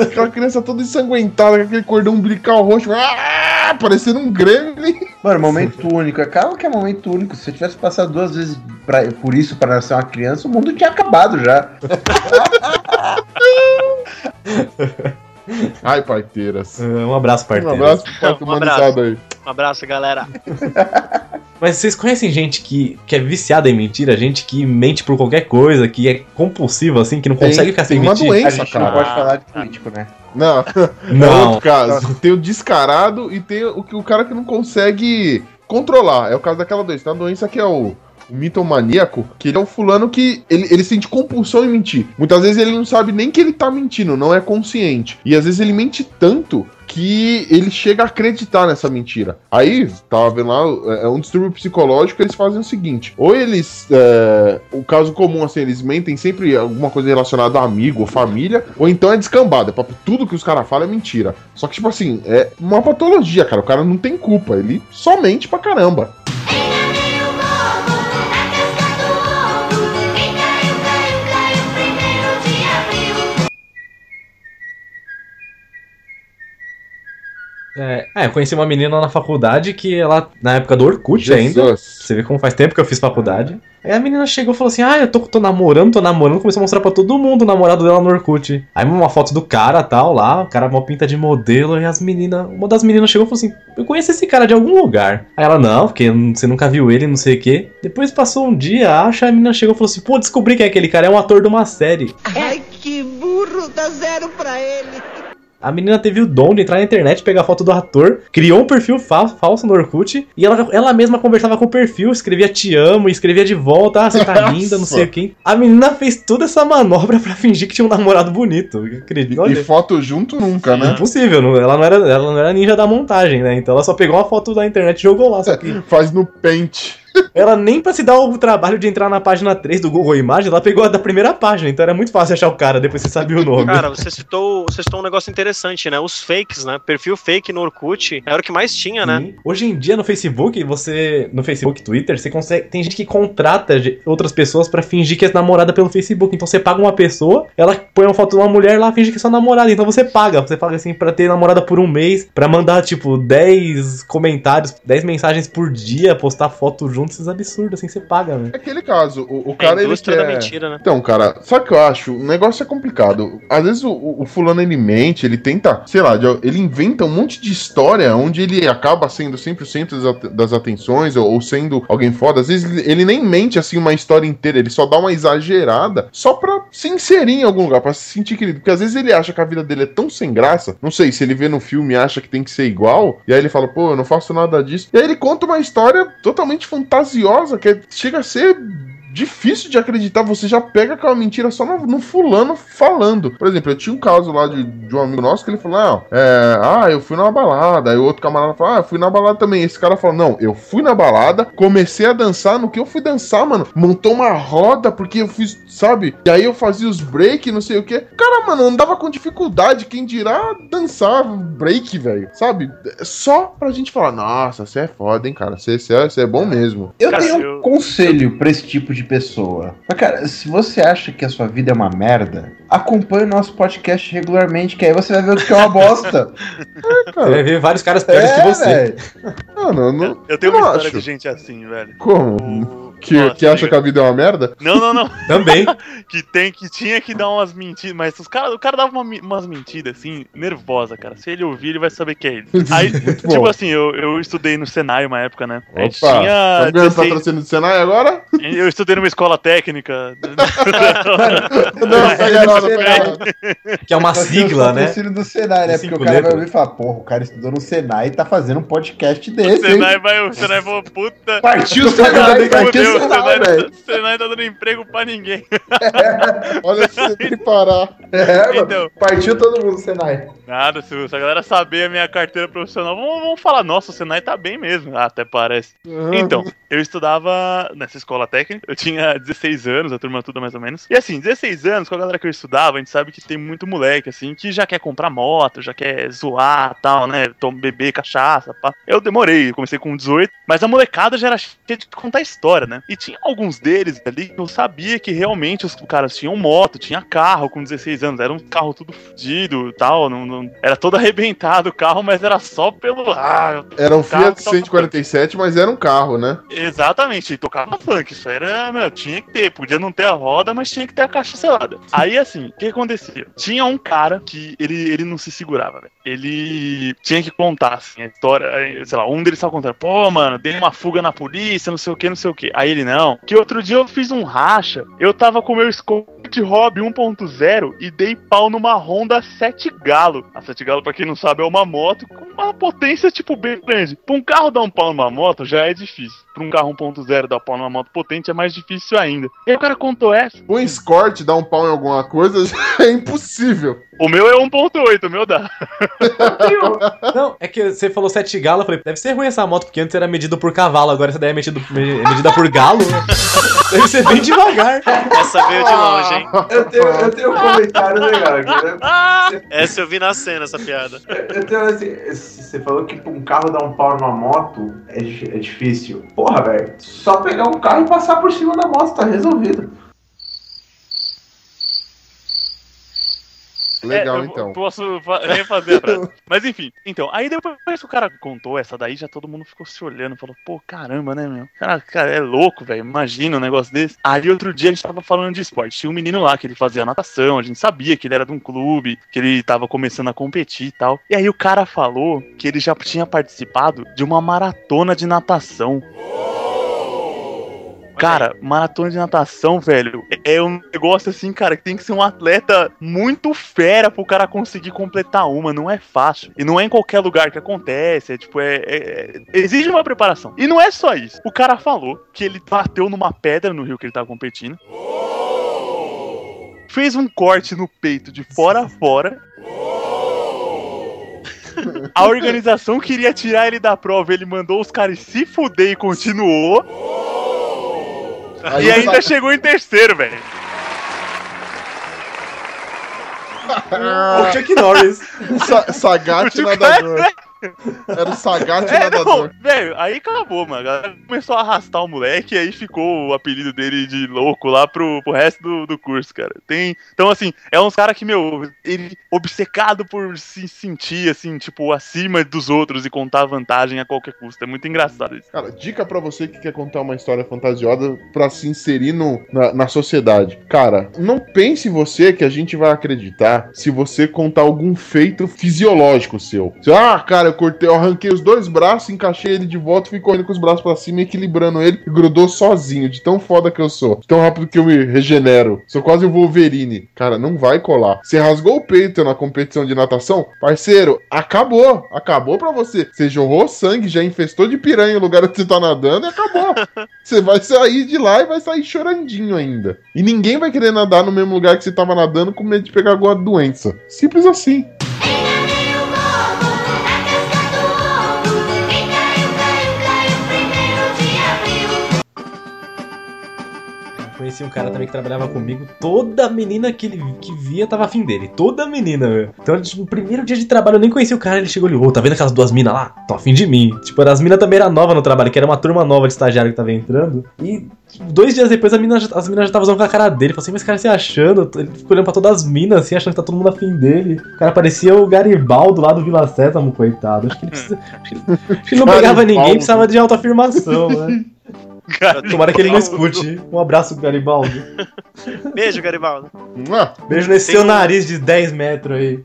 Aquela criança toda ensanguentada, com aquele cordão umbilical roxo. Ah, parecendo um gremlin. Mano, momento único. É claro que é momento único. Se eu tivesse passado duas vezes pra- por isso para nascer uma criança, o mundo tinha acabado já. Ai, parteiras. É, Um abraço, Um parteiro. abraço pro pai Um humanizado aí. Um abraço, galera. Mas vocês conhecem gente que, que é viciada em mentira? Gente que mente por qualquer coisa, que é compulsiva, assim, que não Tem- consegue ficar sem tem uma mentir? doença. A gente não cara. pode falar de político, né? Não, é Não. outro caso. Tem o descarado e tem o, que- o cara que não consegue controlar. É o caso daquela doença. Tem uma doença que é o o mitomaníaco, que ele é um fulano que ele, ele sente compulsão em mentir. Muitas vezes ele não sabe nem que ele tá mentindo, não é consciente. E às vezes ele mente tanto que ele chega a acreditar nessa mentira. Aí, tava vendo lá, é é um distúrbio psicológico, eles fazem o seguinte: ou eles, é, o caso comum, assim, eles mentem sempre alguma coisa relacionada a amigo ou família, ou então é descambada, é tudo que os caras falam é mentira. Só que, tipo assim, é uma patologia, cara, o cara não tem culpa, ele só mente pra caramba. É, é, eu conheci uma menina na faculdade que ela, na época do Orkut ainda, Jesus. Você vê como faz tempo que eu fiz faculdade. Aí a menina chegou e falou assim: Ah, eu tô, tô namorando, tô namorando. Começou a mostrar pra todo mundo o namorado dela no Orkut. Aí uma foto do cara tal lá, o cara mó pinta de modelo. E as meninas, uma das meninas chegou e falou assim: Eu conheço esse cara de algum lugar. Aí ela, não, porque você nunca viu ele, não sei o quê. Depois passou um dia, acha, a menina chegou e falou assim: Pô, descobri que é aquele cara, é um ator de uma série. Ai, que burro, dá zero pra ele. A menina teve o dom de entrar na internet, pegar a foto do ator, criou um perfil fa- falso no Orkut e ela, ela mesma conversava com o perfil, escrevia te amo, escrevia de volta, ah, você tá linda, não sei o quê. A menina fez toda essa manobra pra fingir que tinha um namorado bonito. Acredito. E Olha, foto junto nunca, né? impossível, não- ela não, era, ela não era ninja da montagem, né? Então ela só pegou uma foto da internet e jogou lá. Só que Faz no pente. Ela nem pra se dar o trabalho de entrar na página 3 do Google Imagens, ela pegou a da primeira página, então era muito fácil achar o cara, depois você sabia o nome. Cara, você citou, você citou um negócio interessante, né? Os fakes, né? Perfil fake no Orkut era o que mais tinha, né? Sim. Hoje em dia no Facebook, você. No Facebook, Twitter, você consegue. Tem gente que contrata outras pessoas pra fingir que é namorada pelo Facebook. Então você paga uma pessoa, ela põe uma foto de uma mulher lá, finge que é sua namorada. Então você paga. Você paga assim pra ter namorada por um mês, pra mandar, tipo, 10 comentários, 10 mensagens por dia, postar foto junto, esses absurdos, assim, você paga, né? É aquele caso, o, o É cara a ele indústria quer... da mentira, né? Então, cara, sabe o que eu acho? O negócio é complicado. Às vezes o, o- fulano ele mente, ele tenta, sei lá, ele inventa um monte de história onde ele acaba sendo sempre o centro das, at- das atenções ou, ou sendo alguém foda. Às vezes ele, ele nem mente assim uma história inteira, ele só dá uma exagerada só pra se inserir em algum lugar, pra se sentir querido. Porque às vezes ele acha que a vida dele é tão sem graça, não sei, se ele vê no filme e acha que tem que ser igual, e aí ele fala, pô, eu não faço nada disso. E aí ele conta uma história totalmente fantasiosa, que chega a ser difícil de acreditar, você já pega aquela mentira só no, no fulano falando. Por exemplo, eu tinha um caso lá de, de um amigo nosso que ele falou: não, é, ah, eu fui numa balada. Aí o outro camarada falou: ah, eu fui na balada também. Esse cara falou: não, eu fui na balada, comecei a dançar. No que eu fui dançar, mano, montou uma roda porque eu fiz, sabe? E aí eu fazia os break, não sei o que. Cara, mano, andava com dificuldade. Quem dirá dançar break, velho, sabe? Só pra gente falar: nossa, você é foda, hein, cara, você, é, você é bom mesmo. Eu Cara, tenho conselho pra esse tipo de pessoa. Mas, cara, se você acha que a sua vida é uma merda, acompanhe o nosso podcast regularmente, que aí você vai ver o que é uma bosta. Você vai ver vários caras piores que você. Mano, eu não. Eu tenho uma não história acho. de gente assim, velho. Como? O- Que, Nossa, que acha que a vida é uma merda? Não, não, não. Também. que tem que tinha que dar umas mentiras, mas os cara, o cara dava uma umas mentiras assim, nervosa, cara. Se ele ouvir, ele vai saber que é ele. Aí, tipo assim, eu, eu estudei no Senai uma época, né? A gente Opa, tinha Estamos ganhando 16 patrocínio do Senai agora? eu estudei numa escola técnica. Não, pega nada, pega nada. Que é uma sigla, o né? patrocínio do Senai, né? Porque o cara vai ouvir e falar, porra, o cara estudou no Senai e tá fazendo um podcast o desse, hein? Senai vai, o Senai vai, puta. Partiu o Senai, partiu Deus, o o Senai, Senai, velho. o Senai tá dando emprego pra ninguém. Olha se você tem que parar. É. Então. Partiu todo mundo, Senai. Nada, se a galera saber a minha carteira profissional, vamos, vamos falar, nossa, o Senai tá bem mesmo. Ah, até parece. Então, eu estudava nessa escola técnica, eu tinha 16 anos, a turma toda mais ou menos. E assim, 16 anos, com a galera que eu estudava, a gente sabe que tem muito moleque, assim, que já quer comprar moto, já quer zoar tal, né? Tom, beber cachaça, pá. Eu demorei, eu comecei com 18, mas a molecada já era cheia de contar história, né? E tinha alguns deles ali que eu sabia que realmente os caras tinham moto, tinha carro com 16 anos, era um carro tudo fudido e tal, não, não- era todo arrebentado o carro, mas era só pelo. Ah, Era um Fiat que toca 147, mas era um carro, né? Exatamente, e tocava funk. Isso era, meu, tinha que ter. Podia não ter a roda, mas tinha que ter a caixa selada. Aí, assim, o que acontecia? Tinha um cara que ele, ele não se segurava, velho. Ele tinha que contar, assim, a história. aí, Sei lá, um deles tava contando, pô, mano, dei uma fuga na polícia, não sei o que, não sei o que. Aí ele, não. Que outro dia eu fiz um racha, eu tava com meu Scott Hobby 1.0 e dei pau numa Honda 7 Galo. A 7 Galo, pra quem não sabe, é uma moto com uma potência, tipo, bem grande. Pra um carro dar um pau numa moto já é difícil. Pra um carro 1.0 dar pau numa moto potente é mais difícil ainda. E aí o cara contou essa. Um escort dar um pau em alguma coisa é impossível. O meu é 1.8, o meu dá. Não, é que você falou 7 galo, eu falei, deve ser ruim essa moto, porque antes era medido por cavalo, agora essa daí é medido, me- medida por galo, né? Deve ser bem devagar. Essa veio de longe, hein? Eu tenho, eu tenho um comentário legal aqui, né? Essa eu vi na cena, essa piada. Eu tenho assim, você falou que um carro dar um pau numa moto é, é difícil. Porra, velho. Só pegar um carro e passar por cima da moto, tá resolvido. Legal, É, então. Posso fa- refazer a frase. Mas enfim, então, aí depois que o cara contou essa daí, já todo mundo ficou se olhando, falou, pô, caramba, né, meu? Cara, cara é louco, velho, imagina um negócio desse. Aí outro dia a gente tava falando de esporte, tinha um menino lá que ele fazia natação, a gente sabia que ele era de um clube, que ele tava começando a competir e tal. E aí o cara falou que ele já tinha participado de uma maratona de natação. Cara, maratona de natação, velho, é um negócio assim, cara, que tem que ser um atleta muito fera pro cara conseguir completar uma. Não é fácil. E não é em qualquer lugar que acontece. É tipo, é, é- é- exige uma preparação. E não é só isso. O cara falou que ele bateu numa pedra no rio que ele tava competindo. Fez um corte no peito de fora a fora. A organização queria tirar ele da prova, ele mandou os caras se fuder e continuou. Aí e ainda chegou em terceiro, velho. O Chuck Norris. Sa Sagat O tio nadador. Era o Sagat É, não, nadador. velho, aí acabou, mano. A galera começou a arrastar o moleque e aí ficou o apelido dele de louco lá pro, pro resto do, do curso, cara. Tem. Então, assim, é uns caras que, meu, ele obcecado por se sentir, assim, tipo, acima dos outros e contar vantagem a qualquer custo. É muito engraçado isso. Cara, dica pra você que quer contar uma história fantasiosa pra se inserir no, na, na sociedade. Cara, não pense você que a gente vai acreditar se você contar algum feito fisiológico seu. Você, ah, cara, eu cortei, eu arranquei os dois braços, encaixei ele de volta, fui correndo com os braços pra cima, equilibrando ele e grudou sozinho, de tão foda que eu sou, de tão rápido que eu me regenero. Sou quase o Wolverine. Cara, não vai colar. Você rasgou o peito na competição de natação, parceiro, acabou. Acabou pra você. Você jorrou sangue, já infestou de piranha o lugar onde você tá nadando e acabou. Você vai sair de lá e vai sair chorandinho ainda. E ninguém vai querer nadar no mesmo lugar que você tava nadando com medo de pegar alguma doença. Simples assim. Conheci um cara também que trabalhava comigo. Toda menina que ele que via tava afim dele. Toda menina, velho. Então, tipo, no primeiro dia de trabalho eu nem conhecia o cara. Ele chegou e ô, tá vendo aquelas duas minas lá? Tô afim de mim. Tipo, as minas também eram novas no trabalho, que era uma turma nova de estagiário que tava entrando. E tipo, dois dias depois a mina, as minas já estavam usando com a cara dele. Falei assim, mas esse cara se achando. Ele ficou olhando pra todas as minas, assim, achando que tá todo mundo afim dele. O cara parecia o Garibaldo lá do Vila Sésamo, coitado. Acho que ele, precisa- acho que ele- acho que ele não pegava ninguém, precisava de autoafirmação, né? Cara, Tomara que ele não escute. Um abraço, Garibaldo. Beijo, Garibaldo. Beijo nesse Tem seu um- nariz de 10 metros aí.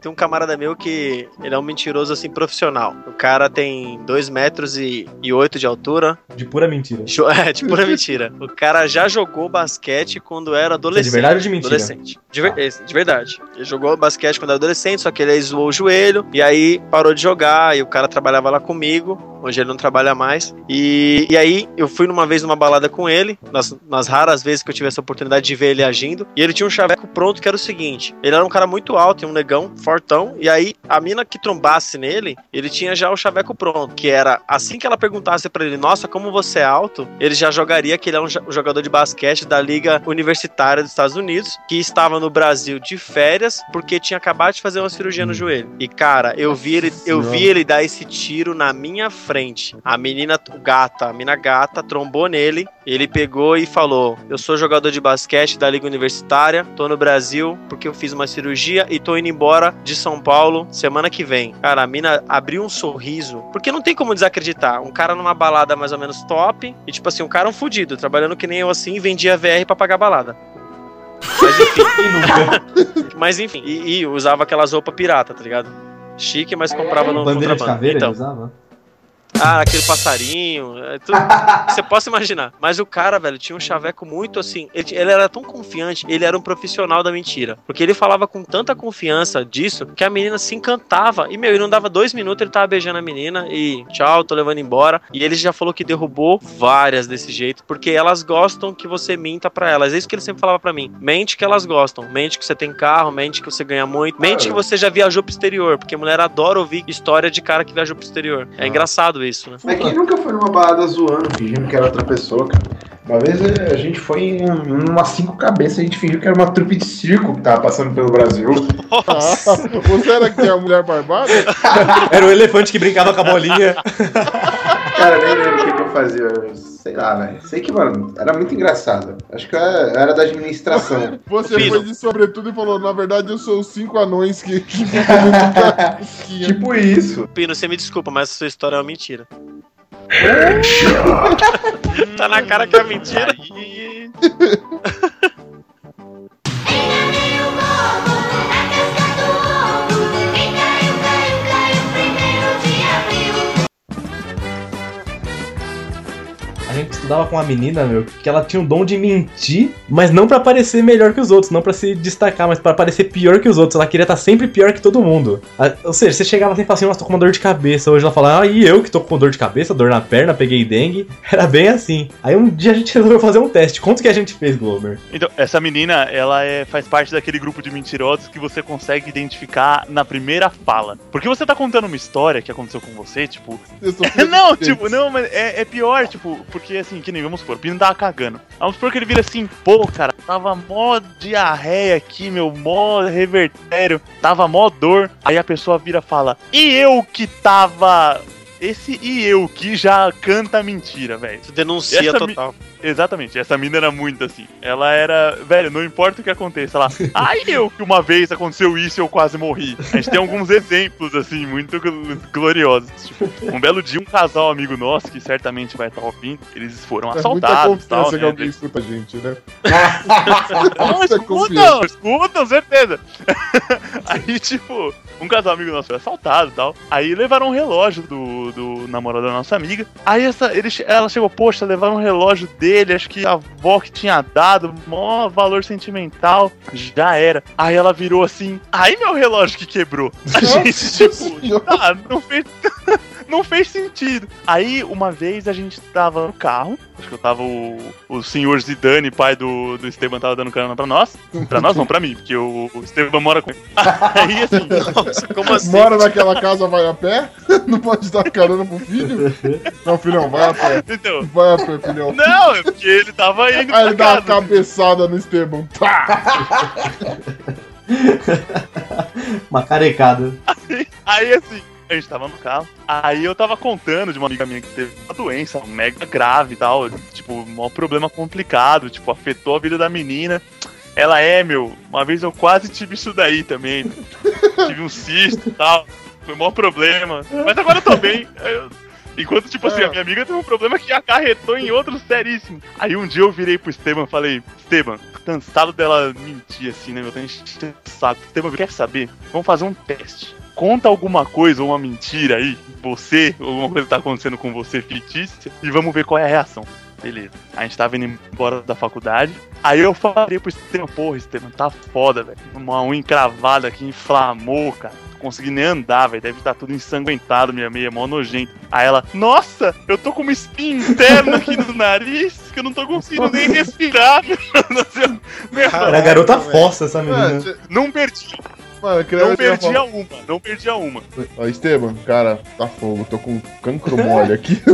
Tem um camarada meu que ele é um mentiroso assim profissional. O cara tem 2 metros e, e 8 de altura. De pura mentira. É, de pura mentira. O cara já jogou basquete quando era Isso é adolescente. de verdade ou de mentira? Adolescente. De, ver- esse, de verdade. Ele jogou basquete quando era adolescente, só que ele aí zoou o joelho. E aí parou de jogar. E o cara trabalhava lá comigo. Hoje ele não trabalha mais. E, e aí eu fui numa vez numa balada com ele. Nas, nas raras vezes que eu tive essa oportunidade de ver ele agindo. E ele tinha um chaveco pronto que era o seguinte: ele era um cara muito alto, um negão, fortão. E aí a mina que trombasse nele, ele tinha já o chaveco pronto. Que era assim que ela perguntasse pra ele: Nossa, como você é alto? Ele já jogaria que ele é um jo- um jogador de basquete da Liga Universitária dos Estados Unidos. Que estava no Brasil de férias porque tinha acabado de fazer uma cirurgia no joelho. E cara, eu vi ele, eu vi ele dar esse tiro na minha frente. A menina gata, a mina gata trombou nele. Ele pegou e falou: Eu sou jogador de basquete da Liga Universitária, tô no Brasil porque eu fiz uma cirurgia e tô indo embora de São Paulo semana que vem. Cara, a mina abriu um sorriso, porque não tem como desacreditar. Um cara numa balada mais ou menos top, e tipo assim, um cara um fudido, trabalhando que nem eu assim, vendia VR pra pagar balada. Mas enfim, mas enfim, e, e usava aquelas roupas pirata, tá ligado? Chique, mas comprava no Bandeira de caveira Então, usava? Ah, aquele passarinho. é tudo- você possa imaginar. Mas o cara, velho, tinha um chaveco muito assim. Ele, ele era tão confiante, ele era um profissional da mentira. Porque ele falava com tanta confiança disso que a menina se encantava. E, meu, ele não dava dois minutos, ele tava beijando a menina e tchau, tô levando embora. E ele já falou que derrubou várias desse jeito, porque elas gostam que você minta pra elas. É isso que ele sempre falava pra mim. Mente que elas gostam. Mente que você tem carro, mente que você ganha muito. Mente que você já viajou pro exterior, porque mulher adora ouvir história de cara que viajou pro exterior. É engraçado isso, né? Mas quem nunca foi numa balada zoando, fingindo que era outra pessoa, cara? Uma vez eh, a gente foi em um- umas cinco cabeças, a gente fingiu que era uma trupe de circo que tava passando pelo Brasil. Ah, você era que é a mulher barbada? Era o elefante que brincava com a bolinha. Cara, nem lembro o que, que eu fazia. Sei lá, velho. Sei que, mano, era muito engraçado. Acho que eu era, era da administração. Você Pino. foi de sobretudo e falou, na verdade eu sou os cinco anões que, tipo isso. Pino, você me desculpa, mas essa sua história é uma mentira. Tá na cara que é mentira. gente estudava com uma menina, meu, que ela tinha o dom de mentir, mas não pra parecer melhor que os outros, não pra se destacar, mas pra parecer pior que os outros. Ela queria estar sempre pior que todo mundo. Ou seja, você chegava assim e falava assim, nossa, tô com uma dor de cabeça. Hoje ela falava, ah, e eu que tô com dor de cabeça, dor na perna, peguei dengue. Era bem assim. Aí um dia a gente resolveu fazer um teste. Quanto que a gente fez, Glover? Então, essa menina, ela é, faz parte daquele grupo de mentirosos que você consegue identificar na primeira fala. Porque você tá contando uma história que aconteceu com você, tipo. Não, tipo, não, mas é, é pior, tipo, porque assim, que nem vamos supor, o Pino tava cagando. Vamos supor que ele vira assim, pô, cara, tava mó diarreia aqui, meu, mó revertério, tava mó dor. Aí a pessoa vira e fala, e eu que tava. Esse e eu que já canta mentira, velho. Denuncia Essa mi- total. Exatamente, essa mina era muito assim. Ela era, velho, não importa o que aconteça, ela, ai eu que uma vez aconteceu isso e eu quase morri. A gente tem alguns exemplos, assim, muito gl- gloriosos. Tipo, um belo dia, um casal amigo nosso, que certamente vai estar ouvindo, eles foram É muita assaltados e tal, né? que alguém escuta a gente, né? Não, Muita escutam, escutam, certeza. Aí, tipo, um casal amigo nosso foi assaltado e tal. Aí levaram um relógio do, do namorado da nossa amiga. Aí essa, ele, ela chegou, poxa, levaram um relógio dele, acho que a avó que tinha dado, maior valor sentimental. Já era. Aí ela virou assim, aí meu relógio que quebrou. A gente, tipo, ah, não fez. Não fez sentido. Aí, uma vez a gente tava no carro. Acho que eu tava o, o senhor Zidane, pai do, do Esteban, tava dando carona pra nós. Pra nós não, pra mim, porque o, o Esteban mora com ele. Aí, assim, Nossa, como assim? Mora naquela casa, vai a pé? Não pode dar carona pro filho? Não, filhão, vai a pé. então. Vai a pé, filhão. Não, é porque ele tava indo Aí ele dá uma cabeçada no Esteban. Pá! Uma carecada. Aí assim, a gente tava no carro. Aí eu tava contando de uma amiga minha que teve uma doença mega grave e tal. Tipo, um problema complicado. Tipo, afetou a vida da menina. Ela é, meu, uma vez eu quase tive isso daí também. tive um cisto e tal. Foi um maior problema. Mas agora eu tô bem. Eu- Enquanto, tipo assim, a minha amiga teve um problema que acarretou em outro seríssimo. Aí um dia eu virei pro Esteban e falei, Esteban, tô cansado dela mentir assim, né, meu? Tô enchendo o saco. Esteban, quer saber? Vamos fazer um teste. Conta alguma coisa ou uma mentira aí, você, alguma coisa que tá acontecendo com você fictícia, e vamos ver qual é a reação. Beleza. A gente tava indo embora da faculdade. Aí eu falei pro Esteban, porra, Esteban, tá foda, velho. Uma unha encravada aqui, inflamou, cara. Não consegui nem andar, velho. Deve estar tudo ensanguentado, minha meia, mó nojento. Aí ela, nossa, eu tô com uma espinha interna aqui no nariz que eu não tô conseguindo nem respirar. Meu, Era a garota fossa essa menina. Não perdi, mano, eu queria não eu queria perdi falar- a uma, não perdi a uma. Ó, Esteban, cara, tá fogo. Tô com cancro mole aqui.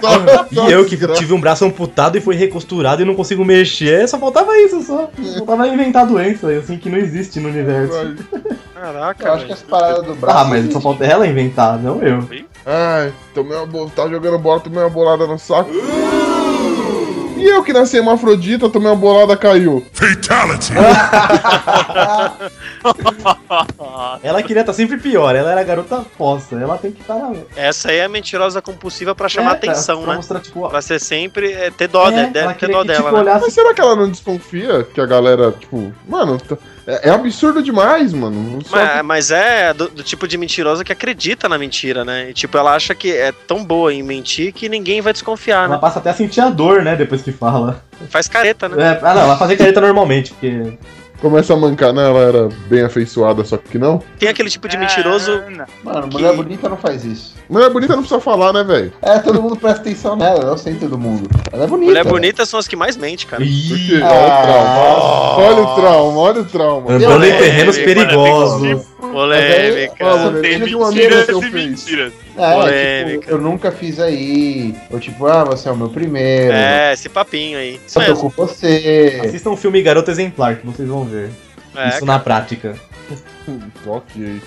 Tá- E eu que tive um braço amputado e foi recosturado e não consigo mexer, só faltava isso, só. Faltava inventar doença, assim, que não existe no universo. Caraca, Eu acho que velho. as paradas do braço. Ah, mas só falta ela inventar, não eu. Ai, tomei uma bo... tá jogando bola, tomei uma bolada no saco. E eu que nasci hermafrodita, tomei uma bolada, caiu. Ela queria estar sempre pior, ela era garota posta, ela tem que estar na. Essa aí é a mentirosa compulsiva pra chamar É, atenção, pra né? mostrar, tipo, Pra ser sempre. é, ter dó, é, né? Deve ter dó que, dela, tipo, né? olhasse Mas será que ela não desconfia que a galera, tipo, mano, tá- é, é absurdo demais, mano. Mas, mas é do, do tipo de mentirosa que acredita na mentira, né? E, tipo, ela acha que é tão boa em mentir que ninguém vai desconfiar, Ela né? passa até a sentir a dor, né, depois que fala. Faz careta, né? É, ah, não, ela fazia careta normalmente, porque. Começa a mancar, né? Ela era bem afeiçoada, só que não. Tem aquele tipo de mentiroso. Ah, não. Mano, Que- mulher bonita não faz isso. Mulher bonita não precisa falar, né, velho? É, todo mundo presta atenção nela, ela é o centro do mundo. Ela é bonita. Mulher bonita são as que mais mente, cara. Porque, Ih, olha o Ah. trauma. Olha o trauma, olha o trauma. andando em terrenos perigosos. Polêmica. Ó, Tem Teve um amigo mentiras que eu fiz. mentiras. É, tipo, eu nunca fiz aí. Ou tipo, ah, você é o meu primeiro. É, esse papinho aí. Isso Eu tô com você. Assistam o filme Garota Exemplar, que vocês vão ver. É, Isso na prática. Ok.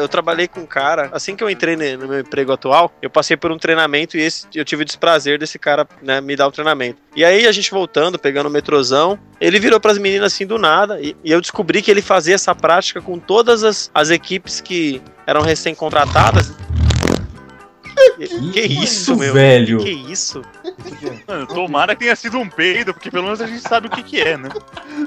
Eu trabalhei com um cara, assim que eu entrei no meu emprego atual, eu passei por um treinamento e esse, eu tive o desprazer desse cara, né, me dar o treinamento. E aí a gente voltando, pegando o metrozão, ele virou pras meninas assim do nada e, e eu descobri que ele fazia essa prática com todas as, as equipes que eram recém-contratadas. Que, que isso, meu? velho? Que isso? Mano, tomara que tenha sido um peido, porque pelo menos a gente sabe o que, que é, né?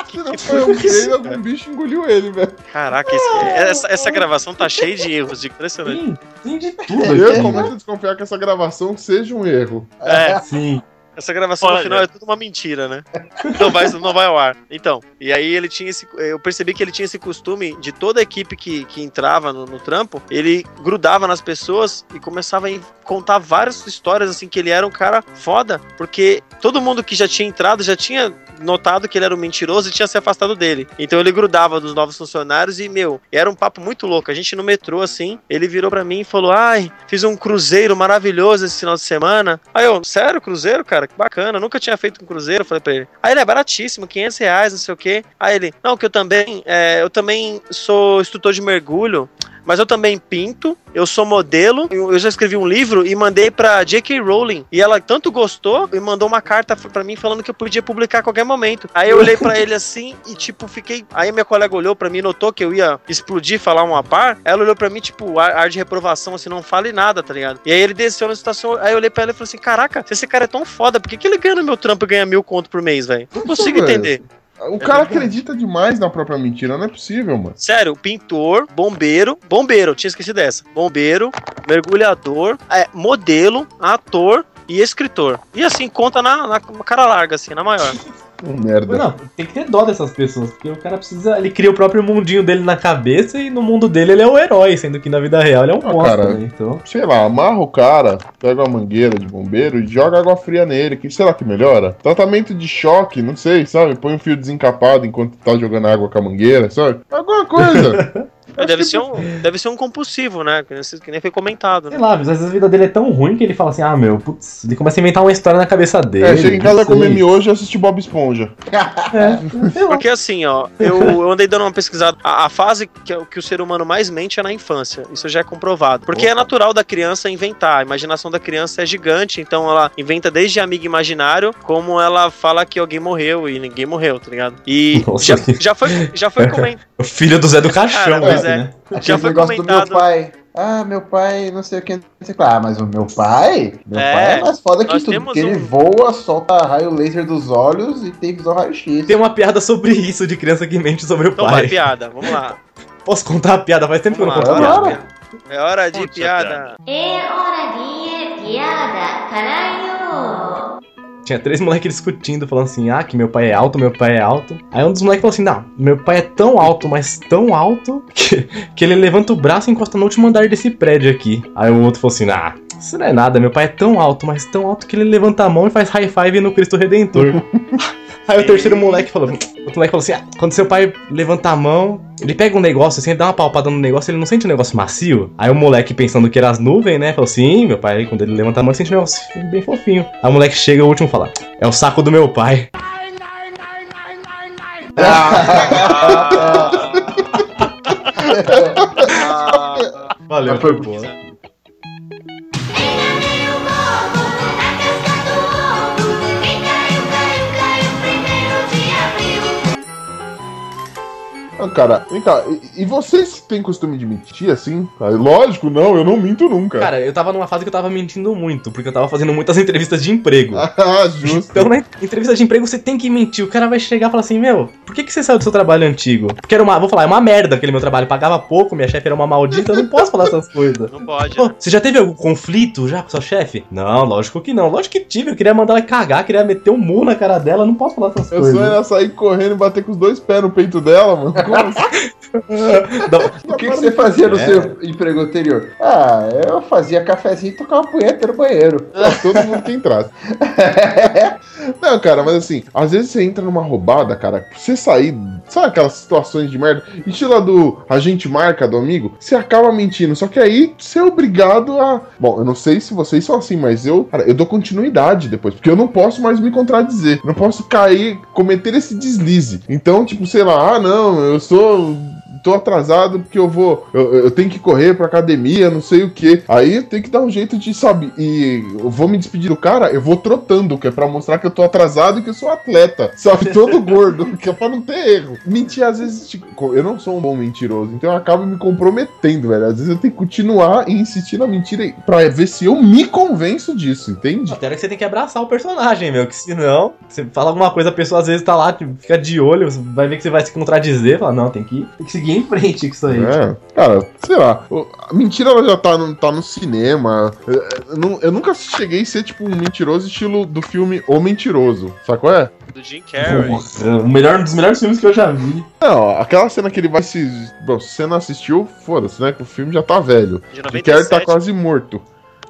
Se não foi um peido, algum bicho engoliu ele, velho. Caraca, esse- essa, essa gravação tá cheia de erros, impressionante. Sim, tem de tudo Eu aqui. começo a desconfiar que essa gravação seja um erro. É, Sim. Essa gravação no Olha. final é tudo uma mentira, né? Não vai, não vai ao ar. Então, e aí ele tinha esse. Eu percebi que ele tinha esse costume de toda a equipe que, que entrava no, no trampo, ele grudava nas pessoas e começava a contar várias histórias, assim, que ele era um cara foda, porque todo mundo que já tinha entrado já tinha notado que ele era um mentiroso e tinha se afastado dele. Então ele grudava dos novos funcionários e, meu, era um papo muito louco. A gente no metrô, assim, ele virou pra mim e falou: Ai, fiz um cruzeiro maravilhoso esse final de semana. Aí eu, sério, cruzeiro, cara? Que bacana, nunca tinha feito um cruzeiro. Falei pra ele. Aí ele é baratíssimo, 500 reais, não sei o quê. Aí ele, não, que eu também, é, eu também sou instrutor de mergulho. Mas eu também pinto, eu sou modelo, eu já escrevi um livro e mandei pra J.K. Rowling. E ela tanto gostou e mandou uma carta pra mim falando que eu podia publicar a qualquer momento. Aí eu olhei pra ele assim e, tipo, fiquei. Aí minha colega olhou pra mim, notou que eu ia explodir, falar uma par. Ela olhou pra mim, tipo, ar, ar de reprovação, assim, não fale nada, tá ligado? E aí ele desceu na estação. Aí eu olhei pra ela e falei assim: Caraca, se esse cara é tão foda, por que, que ele ganha no meu trampo e ganha mil conto por mês, velho? Não consigo velho. entender. O cara acredita demais na própria mentira, não é possível, mano. Sério, pintor, bombeiro, bombeiro, tinha esquecido dessa. Bombeiro, mergulhador, é, modelo, ator e escritor. E assim, conta na, na cara larga, assim, na maior. Um merda. Não, tem que ter dó dessas pessoas, porque o cara precisa. Ele cria o próprio mundinho dele na cabeça e no mundo dele ele é o herói, sendo que na vida real ele é um Ah, monstro, cara. né? Então. Sei lá, amarra o cara, pega uma mangueira de bombeiro e joga água fria nele. Que será que melhora? Tratamento de choque, não sei, sabe? Põe um fio desencapado enquanto tá jogando água com a mangueira, sabe? Alguma coisa. Deve ser, um, deve ser um compulsivo, né? Que nem- Que nem foi comentado, Sei né? lá, mas às vezes a vida dele é tão ruim que ele fala assim: ah, meu, putz, ele começa a inventar uma história na cabeça dele. É, chega em casa sei. comer miojo e assiste Bob Esponja. É, sei. Porque assim, ó, eu, eu andei dando uma pesquisada. A, a fase que, que o ser humano mais mente é na infância. Isso já é comprovado. Porque é natural da criança inventar. A imaginação da criança é gigante, então ela inventa desde amigo imaginário, como ela fala que alguém morreu e ninguém morreu, tá ligado? E Nossa, já, que- já foi, já foi comentado. Filho do Zé do Caixão, Cara, pois é. né? Já Aquele foi negócio do comentado. meu pai. Ah, meu pai, não sei o que, não sei o que. Ah, mas o meu pai? Meu É, pai é mais foda que tudo, porque ele um- voa, solta raio laser dos olhos e tem visão raio-x. Tem uma piada sobre isso de criança que mente sobre o Então vai, pai. piada, vamos lá. Posso contar a piada? Faz tempo que eu Vamos não lá, conto Bora. piada. É hora de Putz, piada. É hora de piada, caralho! Tinha três moleques discutindo, falando assim: ah, que meu pai é alto, meu pai é alto. Aí um dos moleques falou assim: não, meu pai é tão alto, mas tão alto, que, que ele levanta o braço e encosta no último andar desse prédio aqui. Aí o outro falou assim: ah, isso não é nada, meu pai é tão alto, mas tão alto que ele levanta a mão e faz high five no Cristo Redentor. Aí o terceiro moleque falou: o outro moleque falou assim: ah, quando seu pai levanta a mão, ele pega um negócio assim, dá uma palpada no negócio, ele não sente um negócio macio? Aí o moleque, pensando que era as nuvens, né? Falou assim: meu pai, quando ele levanta a mão, ele sente um negócio bem fofinho. Aí o moleque chega, o último fala: é o saco do meu pai. Valeu, Mas foi foi boa. Ah, cara, vem cá, e, e vocês têm costume de mentir assim? Ah, lógico, não, eu não minto nunca. Cara, eu tava numa fase que eu tava mentindo muito, porque eu tava fazendo muitas entrevistas de emprego. ah, justo. Então, na entrevista de emprego, você tem que mentir. O cara vai chegar e falar assim: Meu, por que, que você saiu do seu trabalho antigo? Porque era uma, vou falar, é uma merda aquele meu trabalho. Pagava pouco, minha chefe era uma maldita, eu não posso falar essas coisas. Não pode. Pô, você já teve algum conflito já com sua chefe? Não, lógico que não. Lógico que tive. Eu queria mandar ela cagar, queria meter um murro na cara dela. eu Não posso falar essas Eu coisas. só era sair correndo e bater com os dois pés no peito dela, mano. Não, O que, que você fazia no É. seu emprego anterior? Ah, eu fazia cafezinho e tocava punheta no banheiro. Pra todo mundo que entrasse. Não, cara, mas assim, às vezes você entra numa roubada, cara, você sair, sabe aquelas situações de merda? Estilo do agente marca do amigo, você acaba mentindo, só que aí você é obrigado a. Bom, eu não sei se vocês são assim, mas eu, cara, eu dou continuidade depois, porque eu não posso mais me contradizer, não posso cair, cometer esse deslize. Então, tipo, sei lá, ah, não, eu sou tô atrasado porque eu vou. Eu, eu tenho que correr pra academia, não sei o que. Aí tem que dar um jeito de, sabe? E eu vou me despedir do cara, eu vou trotando, que é pra mostrar que eu tô atrasado e que eu sou atleta. Sabe? Todo gordo, que é pra não ter erro. Mentir, às vezes, tipo, eu não sou um bom mentiroso, então eu acabo me comprometendo, velho. Às vezes eu tenho que continuar e insistir na mentira pra ver se eu me convenço disso, entende? Até que você tem que abraçar o personagem, meu. Que senão, você fala alguma coisa, a pessoa às vezes tá lá, tipo, fica de olho, vai ver que você vai se contradizer, fala, não, tem que, tem que seguir em frente com isso aí. É, cara, sei lá. A mentira ela já tá no, tá no cinema. Eu, eu eu nunca cheguei a ser tipo um mentiroso estilo do filme O Mentiroso. Sabe qual é? Do Jim Carrey. Porra, o melhor, um dos melhores filmes que eu já vi. Não, aquela cena que ele vai se. Bom, se você não assistiu, foda-se, né? Que o filme já tá velho. De O Carrey tá 97. quase morto.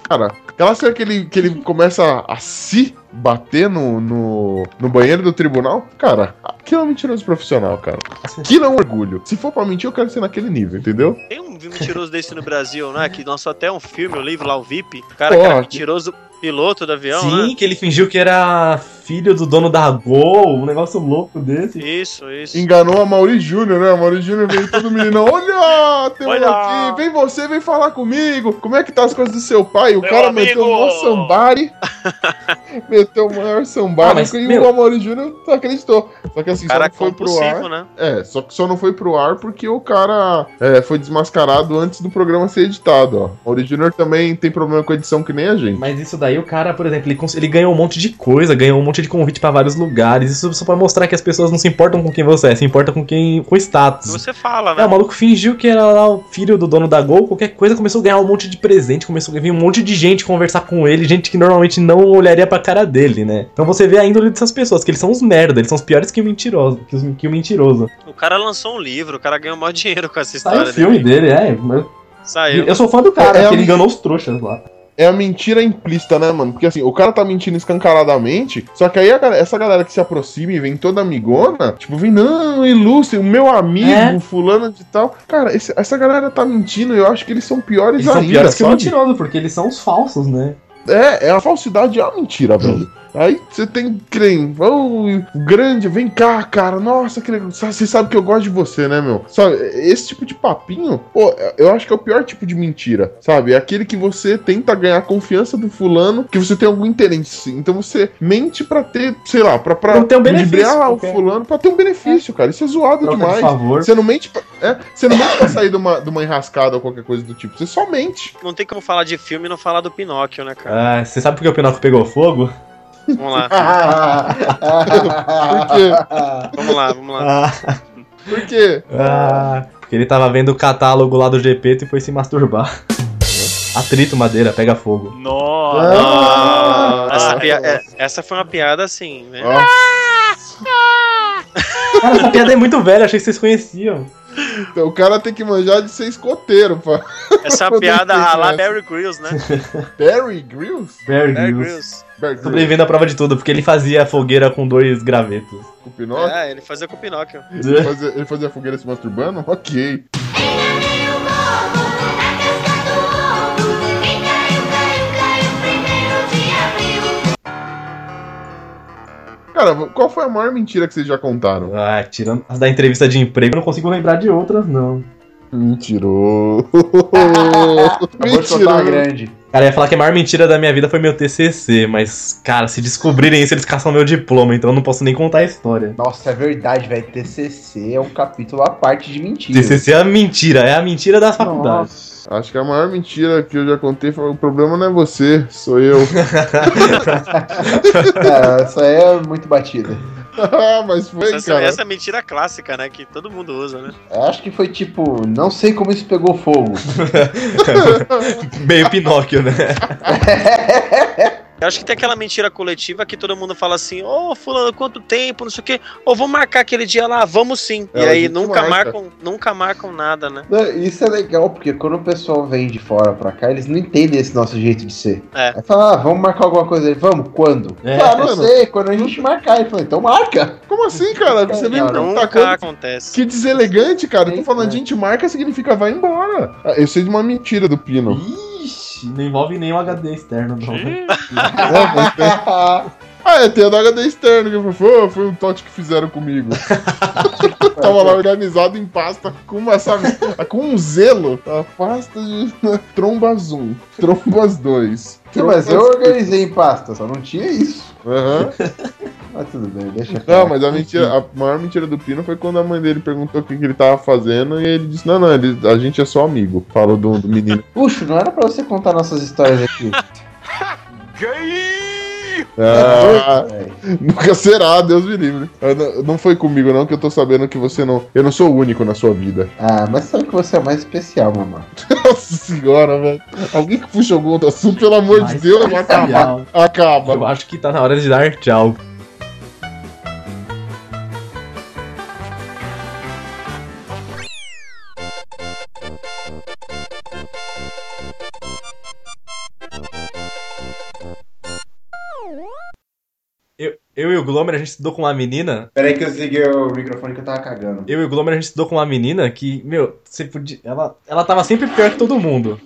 Cara, aquela cena que ele, que ele começa a se bater no, no, no banheiro do tribunal, cara, aquilo é um mentiroso profissional, cara. Aquilo é um orgulho. Se for pra mentir, eu quero ser naquele nível, entendeu? Tem um mentiroso desse no Brasil, né? Que lançou até um filme, um livro lá, o VIP. O cara Pô, que era que- mentiroso piloto do avião, Sim, né? que ele fingiu que era filho do dono da Gol, um negócio louco desse. Isso, isso. Enganou a Mauri Júnior, né? A Mauri Júnior veio todo menino. Olha, tem um Olha. aqui, vem você, vem falar comigo. Como é que tá as coisas do seu pai? O Meu cara amigo. meteu o maior sambari. meteu o maior sambari Ah, mas, e meu- o Mauri Júnior acreditou. Só que assim, Cara só não foi pro ar. né? É, só que só não foi pro ar porque o cara é, foi desmascarado antes do programa ser editado, ó. O Mauri Júnior também tem problema com edição que nem a gente. Mas isso daí, o cara, por exemplo, ele, ele ganhou um monte de coisa, ganhou um monte de convite pra vários lugares. Isso só pra mostrar que as pessoas não se importam com quem você é, se importam com quem. com o Que status. você fala, É, né? o maluco fingiu que era lá o filho do dono da Gol, qualquer coisa, começou a ganhar um monte de presente, começou a vir um monte de gente conversar com ele, gente que normalmente não olharia pra cara dele, né? Então você vê a índole dessas pessoas, que eles são os merda, eles são os piores que o mentiroso, que, os- que o mentiroso. O cara lançou um livro, o cara ganhou maior dinheiro com essa Saiu história o filme dele. dele, é. Eu, Saiu. eu sou fã do cara, É, é porque ele enganou os trouxas lá. É a mentira implícita, né, mano? Porque assim, o cara tá mentindo escancaradamente, só que aí galera- essa galera que se aproxima e vem toda amigona, tipo, vem, não, ilustre, o meu amigo, É. fulano de tal. Cara, esse- essa galera tá mentindo, eu acho que eles são piores Eles são ainda, piores que o mentiroso, porque eles são os falsos, né? É, é a falsidade é a mentira, velho. Aí você tem crem, oh, grande, vem cá, cara. Nossa, que legal. Você sabe que eu gosto de você, né, meu? Sabe, esse tipo de papinho, pô, eu acho que é o pior tipo de mentira, sabe? É aquele que você tenta ganhar a confiança do fulano, que você tem algum interesse. Então você mente pra ter, sei lá, pra, pra ter um benefício, o fulano, pra ter um benefício, cara. Isso é zoado Troca de demais. favor. Você não mente pra, é, você não mente pra sair de uma, de uma enrascada ou qualquer coisa do tipo. Você só mente. Não tem como falar de filme e não falar do Pinóquio, né, cara? Ah, você sabe por que o Pinóquio pegou fogo? Vamos lá, Por quê? vamos lá, vamos lá. Por quê? ah, porque ele tava vendo o catálogo lá do GP e foi se masturbar. Atrito, madeira, pega fogo. Nossa. Ah, Essa, é- essa foi uma piada assim, né? Ó, Cara, essa piada é muito velha, achei que vocês conheciam. então o cara tem que manjar de ser escoteiro, pá. Essa piada lá. Barry Grylls, né? Barry Grylls? Barry Barry Grylls. Grylls. Barry Grylls. Sobrevivendo à prova de tudo, porque ele fazia fogueira com dois gravetos. O Pinóquio? É, ele fazia com o Pinóquio. Ele, fazia, ele fazia fogueira se masturbando? Ok. Cara, qual foi a maior mentira que vocês já contaram? Ah, tirando as da entrevista de emprego, eu não consigo lembrar de outras, não. Soltar uma grande. Cara, eu ia falar que a maior mentira da minha vida foi meu TCC, mas, cara, se descobrirem isso, eles caçam meu diploma, então eu não posso nem contar a história. Nossa, é verdade, velho. TCC é um capítulo à parte de mentira. TCC é a mentira, é a mentira da Acho que a maior mentira que eu já contei foi o problema não é você, sou eu. É, essa aí é muito batida. Ah, Mas foi, Essa, cara. essa é a mentira clássica, né? Que todo mundo usa, né? Eu acho que foi tipo, não sei como isso pegou fogo. Meio Pinóquio, né? Eu acho que tem aquela mentira coletiva que todo mundo fala assim, ô fulano, quanto tempo, não sei o quê. Ô, vamos marcar aquele dia lá, vamos sim. É, e a aí nunca marca. marcam, nunca marcam nada, né? Não, Isso é legal, porque quando o pessoal vem de fora pra cá, eles não entendem esse nosso jeito de ser. É. Aí fala, ah, vamos marcar alguma coisa aí. Vamos, quando? É, ah, não mano. sei, quando a gente marcar. Ele falou, então marca. Como assim, cara? Você vem Não, Nunca acontece. Que deselegante, cara. Eu tô falando, é. gente, marca significa vai embora. Ah, Eu sei de uma mentira do Pino. Ixi, não envolve nenhum HD externo, não. né? Ah, é, tem a da HD externo que foi, foi, foi um tote que fizeram comigo. Tava lá organizado em pasta com uma, sabe, com um zelo. A pasta de trombas 1, trombas 2. Sim, mas eu organizei em pasta, só não tinha isso. Aham. Mas tudo bem, deixa Não, mas a mentira, a maior mentira do Pino foi quando a mãe dele perguntou o que, que ele tava fazendo e ele disse: Não, não, ele, a gente é só amigo. Falou do, do menino. Puxa, não era pra você contar nossas histórias aqui. Ah, É, velho. nunca será, Deus me livre. Não, não foi comigo, não, que eu tô sabendo que você não. Eu não sou o único na sua vida. ah, mas sabe que você é o mais especial, mamãe. Nossa senhora, velho. Alguém que puxa algum outro assunto, pelo amor de Mais Deus, acaba. Acaba. Eu acho que tá na hora de dar tchau. Eu, eu e o Glomer, a gente estudou com uma menina. Peraí que eu desliguei o microfone que eu tava cagando. Eu e o Glomer, a gente estudou com uma menina que, meu, você podia. Ela, ela tava sempre pior que todo mundo.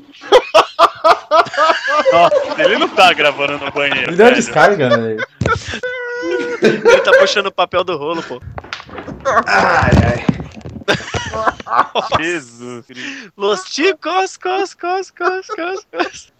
Nossa, ele não tá gravando no banheiro. Ele deu uma descarga, velho. Ele tá puxando o papel do rolo, pô. Ai, ai. Jesus Cristo. Los chicos, cos, cos, cos, cos, cos.